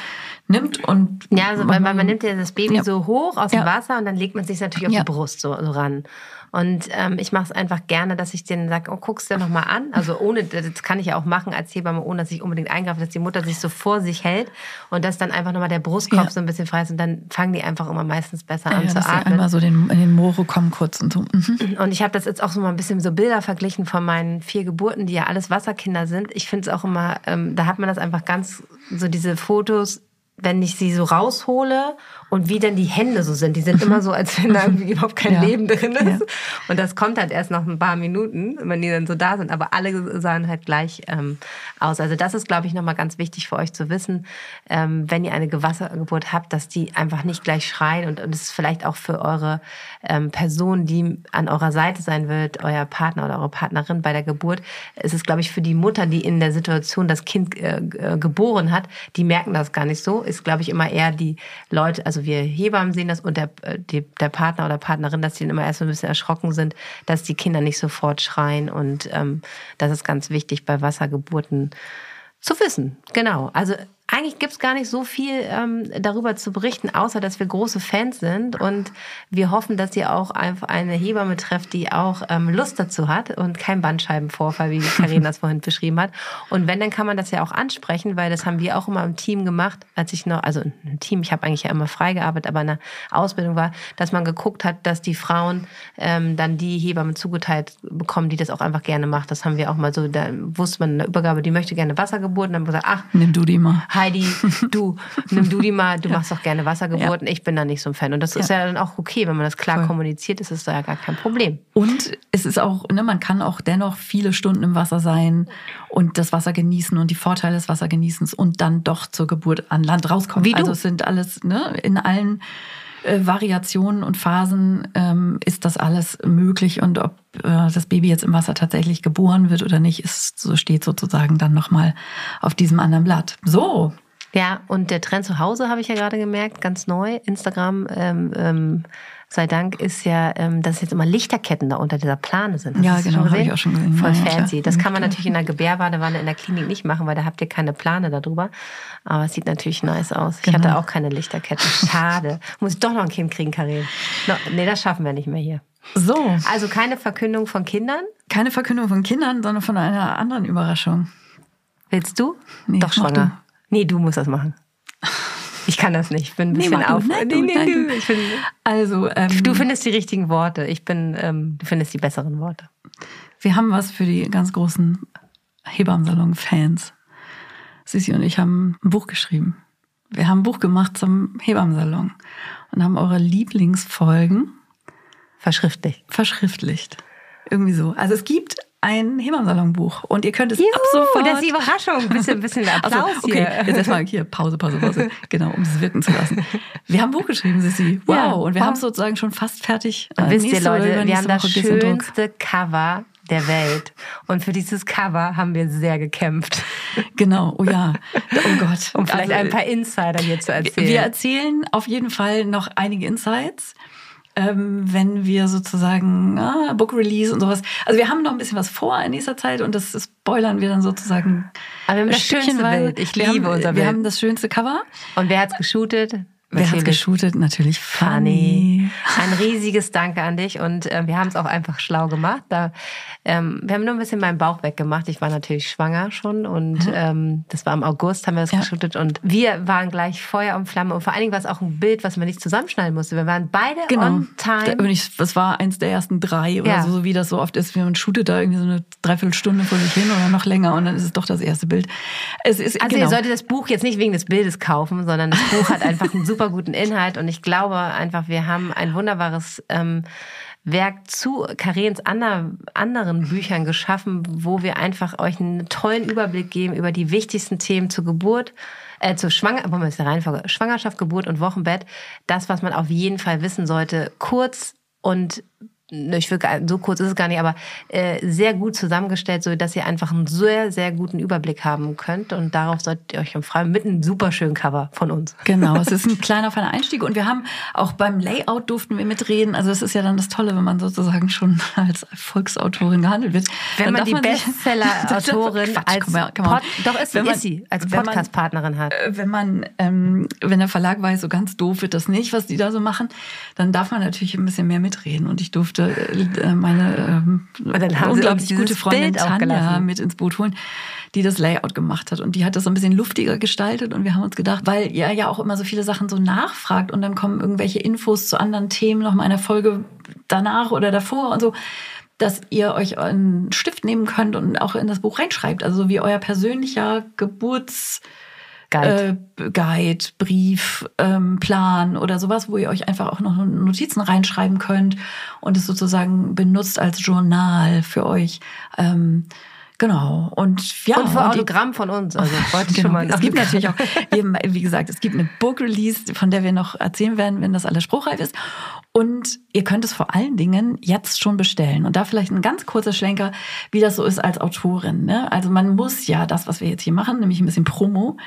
S1: nimmt und
S2: ja, also man, man nimmt ja das Baby ja. so hoch aus dem Wasser und dann legt man sich natürlich auf ja. die Brust so, so ran. Und ähm, ich mache es einfach gerne, dass ich denen sage, oh, guck's dir noch mal an. Also ohne, das kann ich ja auch machen als Hebamme, ohne dass ich unbedingt eingreife, dass die Mutter sich so vor sich hält und dass dann einfach nochmal der Brustkorb ja. so ein bisschen frei ist und dann fangen die einfach immer meistens besser ja, an zu atmen.
S1: Einmal so den, in den Moore kommen kurz und so.
S2: Mhm. Und ich habe das jetzt auch so mal ein bisschen so Bilder verglichen von meinen vier Geburten, die ja alles Wasserkinder sind. Ich finde es auch immer, ähm, da hat man das einfach ganz, so diese Fotos wenn ich sie so raushole und wie dann die Hände so sind. Die sind immer so, als wenn da irgendwie überhaupt kein ja. Leben drin ist. Ja. Und das kommt halt erst nach ein paar Minuten, wenn die dann so da sind. Aber alle sahen halt gleich ähm, aus. Also das ist, glaube ich, nochmal ganz wichtig für euch zu wissen, ähm, wenn ihr eine Gewassergeburt habt, dass die einfach nicht gleich schreien. Und, das ist vielleicht auch für eure ähm, Person, die an eurer Seite sein wird, euer Partner oder eure Partnerin bei der Geburt, ist es, glaube ich, für die Mutter, die in der Situation das Kind äh geboren hat, die merken das gar nicht so. Ist, glaube ich, immer eher die Leute, also also wir Hebammen sehen das und der, äh, die, der Partner oder Partnerin, dass die dann immer erst so ein bisschen erschrocken sind, dass die Kinder nicht sofort schreien. Und ähm, das ist ganz wichtig bei Wassergeburten zu wissen. Genau. Also eigentlich gibt's gar nicht so viel ähm, darüber zu berichten, außer dass wir große Fans sind und wir hoffen, dass ihr auch einfach eine Hebamme trefft, die auch ähm, Lust dazu hat und kein Bandscheibenvorfall, wie Karin das vorhin beschrieben hat. Und wenn, dann kann man das ja auch ansprechen, weil das haben wir auch immer im Team gemacht, als ich noch, also ein Team, ich habe eigentlich ja immer freigearbeitet, aber eine Ausbildung war, dass man geguckt hat, dass die Frauen ähm, dann die Hebamme zugeteilt bekommen, die das auch einfach gerne macht. Das haben wir auch mal so, da wusste man in der Übergabe, die möchte gerne Wassergeburt und dann haben wir gesagt, ach,
S1: nimm du die mal
S2: Heidi, [laughs] du, nimm du die mal, du machst doch gerne Wassergeburten, ich bin da nicht so ein Fan. Und das ist ja dann auch okay, wenn man das klar
S1: Voll.
S2: kommuniziert, ist es da ja gar kein Problem.
S1: Und es ist auch, ne, man kann auch dennoch viele Stunden im Wasser sein und das Wasser genießen und die Vorteile des Wassergenießens und dann doch zur Geburt an Land rauskommen.
S2: Wie du.
S1: Also es sind alles, ne, in allen äh, Variationen und Phasen ähm, ist das alles möglich und ob äh, das Baby jetzt im Wasser tatsächlich geboren wird oder nicht, ist so steht sozusagen dann nochmal auf diesem anderen Blatt. So,
S2: Ja, und der Trend zu Hause habe ich ja gerade gemerkt, ganz neu. Instagram, ähm, ähm, sei Dank, ist ja, ähm, dass jetzt immer Lichterketten da unter dieser Plane sind. Hast
S1: Ja,
S2: du das
S1: genau, habe ich auch schon gesehen.
S2: Voll
S1: Ja, ja,
S2: fancy.
S1: klar.
S2: Das
S1: Ja,
S2: kann man natürlich in der Gebärbadewanne in der Klinik nicht machen, weil da habt ihr keine Plane darüber. Aber es sieht natürlich nice aus. Ich
S1: Genau.
S2: hatte auch keine Lichterkette. Schade. [laughs] Muss ich doch noch ein Kind kriegen, Karin. No, nee, das schaffen wir nicht mehr hier.
S1: so.
S2: Also keine Verkündung von Kindern.
S1: Keine Verkündung von Kindern, sondern von einer anderen Überraschung.
S2: Willst du?
S1: Nee,
S2: doch schwanger. Nee, du musst das machen. Ich kann das nicht. Ich bin ein
S1: Nee,
S2: bisschen
S1: du.
S2: auf.
S1: Nein, du, nein, du.
S2: Bin,
S1: Also, ähm,
S2: Du findest die richtigen Worte. Ich bin, ähm, du findest die besseren Worte.
S1: wir haben was für die ganz großen Hebammensalon-Fans. Sissi und ich haben ein Buch geschrieben. Wir haben ein Buch gemacht zum Hebammensalon und haben eure Lieblingsfolgen
S2: Verschriftlich.
S1: verschriftlicht. Irgendwie so. Also es gibt ein Hebammensalon-Buch und ihr könnt es ab sofort...
S2: das ist die Überraschung. Bisschen, bisschen
S1: Ach [laughs] so,
S2: Applaus
S1: okay,
S2: hier.
S1: jetzt erstmal hier Pause, Pause, Pause. [laughs] Genau, um es wirken zu lassen. Wir haben ein Buch geschrieben, Sissi. Wow.
S2: Ja,
S1: und wir
S2: wow.
S1: haben es sozusagen schon fast fertig.
S2: Und
S1: Äh,
S2: wisst ihr, Leute, wir haben das schönste Cover der Welt. Und für dieses Cover haben wir sehr gekämpft.
S1: Genau, oh ja. Oh Gott. [laughs]
S2: Um vielleicht
S1: Also,
S2: ein paar Insider hier zu erzählen.
S1: Wir erzählen auf jeden Fall noch einige Insights, ähm, wenn wir sozusagen ah, Book Release und sowas. Also wir haben noch ein bisschen was vor in nächster Zeit und das spoilern wir dann sozusagen.
S2: Aber wir haben das schönste. Bild. Ich
S1: wir
S2: liebe
S1: haben,
S2: unser
S1: Wir
S2: Bild.
S1: haben das schönste Cover.
S2: Und wer hat's geshootet?
S1: Wer hat geshootet? Natürlich Fanny.
S2: Fanny. Ein riesiges Danke an dich und äh, wir haben es auch einfach schlau gemacht. Da, ähm, wir haben nur ein bisschen meinen Bauch weggemacht. Ich war natürlich schwanger schon und ähm, das war im August, haben wir das
S1: Ja.
S2: geshootet und wir waren gleich Feuer und Flamme und vor allen Dingen war es auch ein Bild, was man nicht zusammenschneiden musste. Wir waren beide
S1: Genau.
S2: on time.
S1: ich- Das war eins der ersten drei oder
S2: Ja.
S1: so, so wie das so oft ist. Man shootet da irgendwie so eine Dreiviertelstunde vor sich hin oder noch länger und dann ist es doch das erste Bild. Es ist,
S2: Also
S1: genau.
S2: ihr solltet das Buch jetzt nicht wegen des Bildes kaufen, sondern das Buch hat einfach einen super guten Inhalt und ich glaube einfach, wir haben ein wunderbares ähm, Werk zu Karens ander, anderen Büchern geschaffen, wo wir einfach euch einen tollen Überblick geben über die wichtigsten Themen zur Geburt, äh, zur Schwanger der Reihenfolge, Schwangerschaft, Geburt und Wochenbett. Das, was man auf jeden Fall wissen sollte, kurz und ich will gar, so kurz ist es gar nicht, aber äh, sehr gut zusammengestellt, so dass ihr einfach einen sehr, sehr guten Überblick haben könnt. Und darauf solltet ihr euch freuen mit einem super schönen Cover von uns.
S1: Genau, es ist ein [laughs] kleiner feiner Einstieg und wir haben auch beim Layout durften wir mitreden. Also das ist ja dann das Tolle, wenn man sozusagen schon als Volksautorin gehandelt wird.
S2: Wenn man die Bestseller-Autorin [laughs] als
S1: komm mal, komm mal.
S2: Pod, doch ist,
S1: Wenn man-
S2: ist sie als Podcast-Partnerin hat.
S1: Äh, wenn man, ähm, wenn der Verlag weiß, so ganz doof wird das nicht, was die da so machen, dann darf man natürlich ein bisschen mehr mitreden. Und ich durfte äh, meine ähm, unglaublich gute Freundin Tanja mit ins Boot holen, die das Layout gemacht hat. Und die hat das so ein bisschen luftiger gestaltet. Und wir haben uns gedacht, weil ihr ja auch immer so viele Sachen so nachfragt und dann kommen irgendwelche Infos zu anderen Themen noch mal in der Folge danach oder davor und so dass ihr euch einen Stift nehmen könnt und auch in das Buch reinschreibt. Also wie euer persönlicher Geburts
S2: Guide.
S1: äh, Guide, Brief, ähm, Plan oder sowas, wo ihr euch einfach auch noch Notizen reinschreiben könnt und es sozusagen benutzt als Journal für euch. Ähm, genau. Und ja,
S2: und für Autogramm von uns. Also [laughs] wollte ich
S1: Genau.
S2: schon mal
S1: es gibt natürlich auch, [laughs] wir, wie gesagt, es gibt eine Book Release, von der wir noch erzählen werden, wenn das alles spruchreif ist. Und ihr könnt es vor allen Dingen jetzt schon bestellen. Und da vielleicht ein ganz kurzer Schlenker, wie das so ist als Autorin. Ne? Also man muss ja das, was wir jetzt hier machen, nämlich ein bisschen Promo,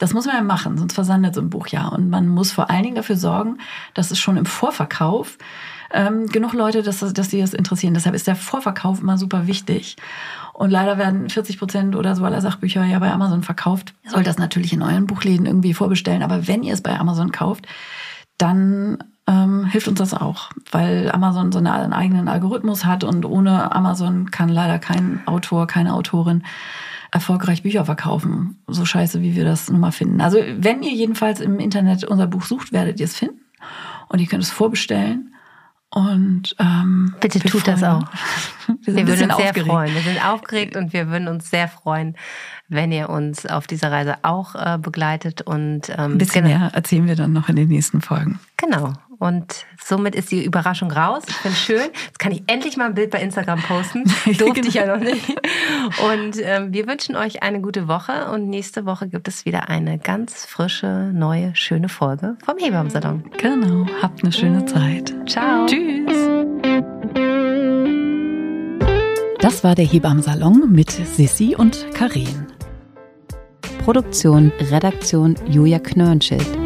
S1: das muss man ja machen, sonst versandet so ein Buch ja. Und man muss vor allen Dingen dafür sorgen, dass es schon im Vorverkauf ähm, genug Leute, dass, dass sie das interessieren. Deshalb ist der Vorverkauf immer super wichtig. Und leider werden 40 Prozent oder so aller Sachbücher ja bei Amazon verkauft. Ihr sollt das natürlich in euren Buchläden irgendwie vorbestellen. Aber wenn ihr es bei Amazon kauft, dann ähm, hilft uns das auch, weil Amazon so eine- einen eigenen Algorithmus hat und ohne Amazon kann leider kein Autor, keine Autorin erfolgreich Bücher verkaufen. So scheiße, wie wir das nun mal finden. Also wenn ihr jedenfalls im Internet unser Buch sucht, werdet ihr es finden und ihr könnt es vorbestellen. Und ähm,
S2: bitte tut das auch. [laughs]
S1: wir,
S2: wir würden uns
S1: aufgeregt.
S2: sehr freuen. Wir sind aufgeregt und wir würden uns sehr freuen, wenn ihr uns auf dieser Reise auch äh, begleitet und
S1: ähm, ein bisschen genau. mehr erzählen wir dann noch in den nächsten Folgen.
S2: Genau. Und somit ist die Überraschung raus. Ich finde schön. Jetzt kann ich endlich mal ein Bild bei Instagram posten. [laughs] Durfte ich ja noch nicht. [laughs] Und ähm, wir wünschen euch eine gute Woche. Und nächste Woche gibt es wieder eine ganz frische, neue, schöne Folge vom Hebammensalon.
S1: Genau. Habt eine schöne Zeit.
S2: Ciao.
S1: Tschüss. Das war der Hebammensalon mit Sissi und Karin.
S3: Produktion, Redaktion Julia Knörnschild.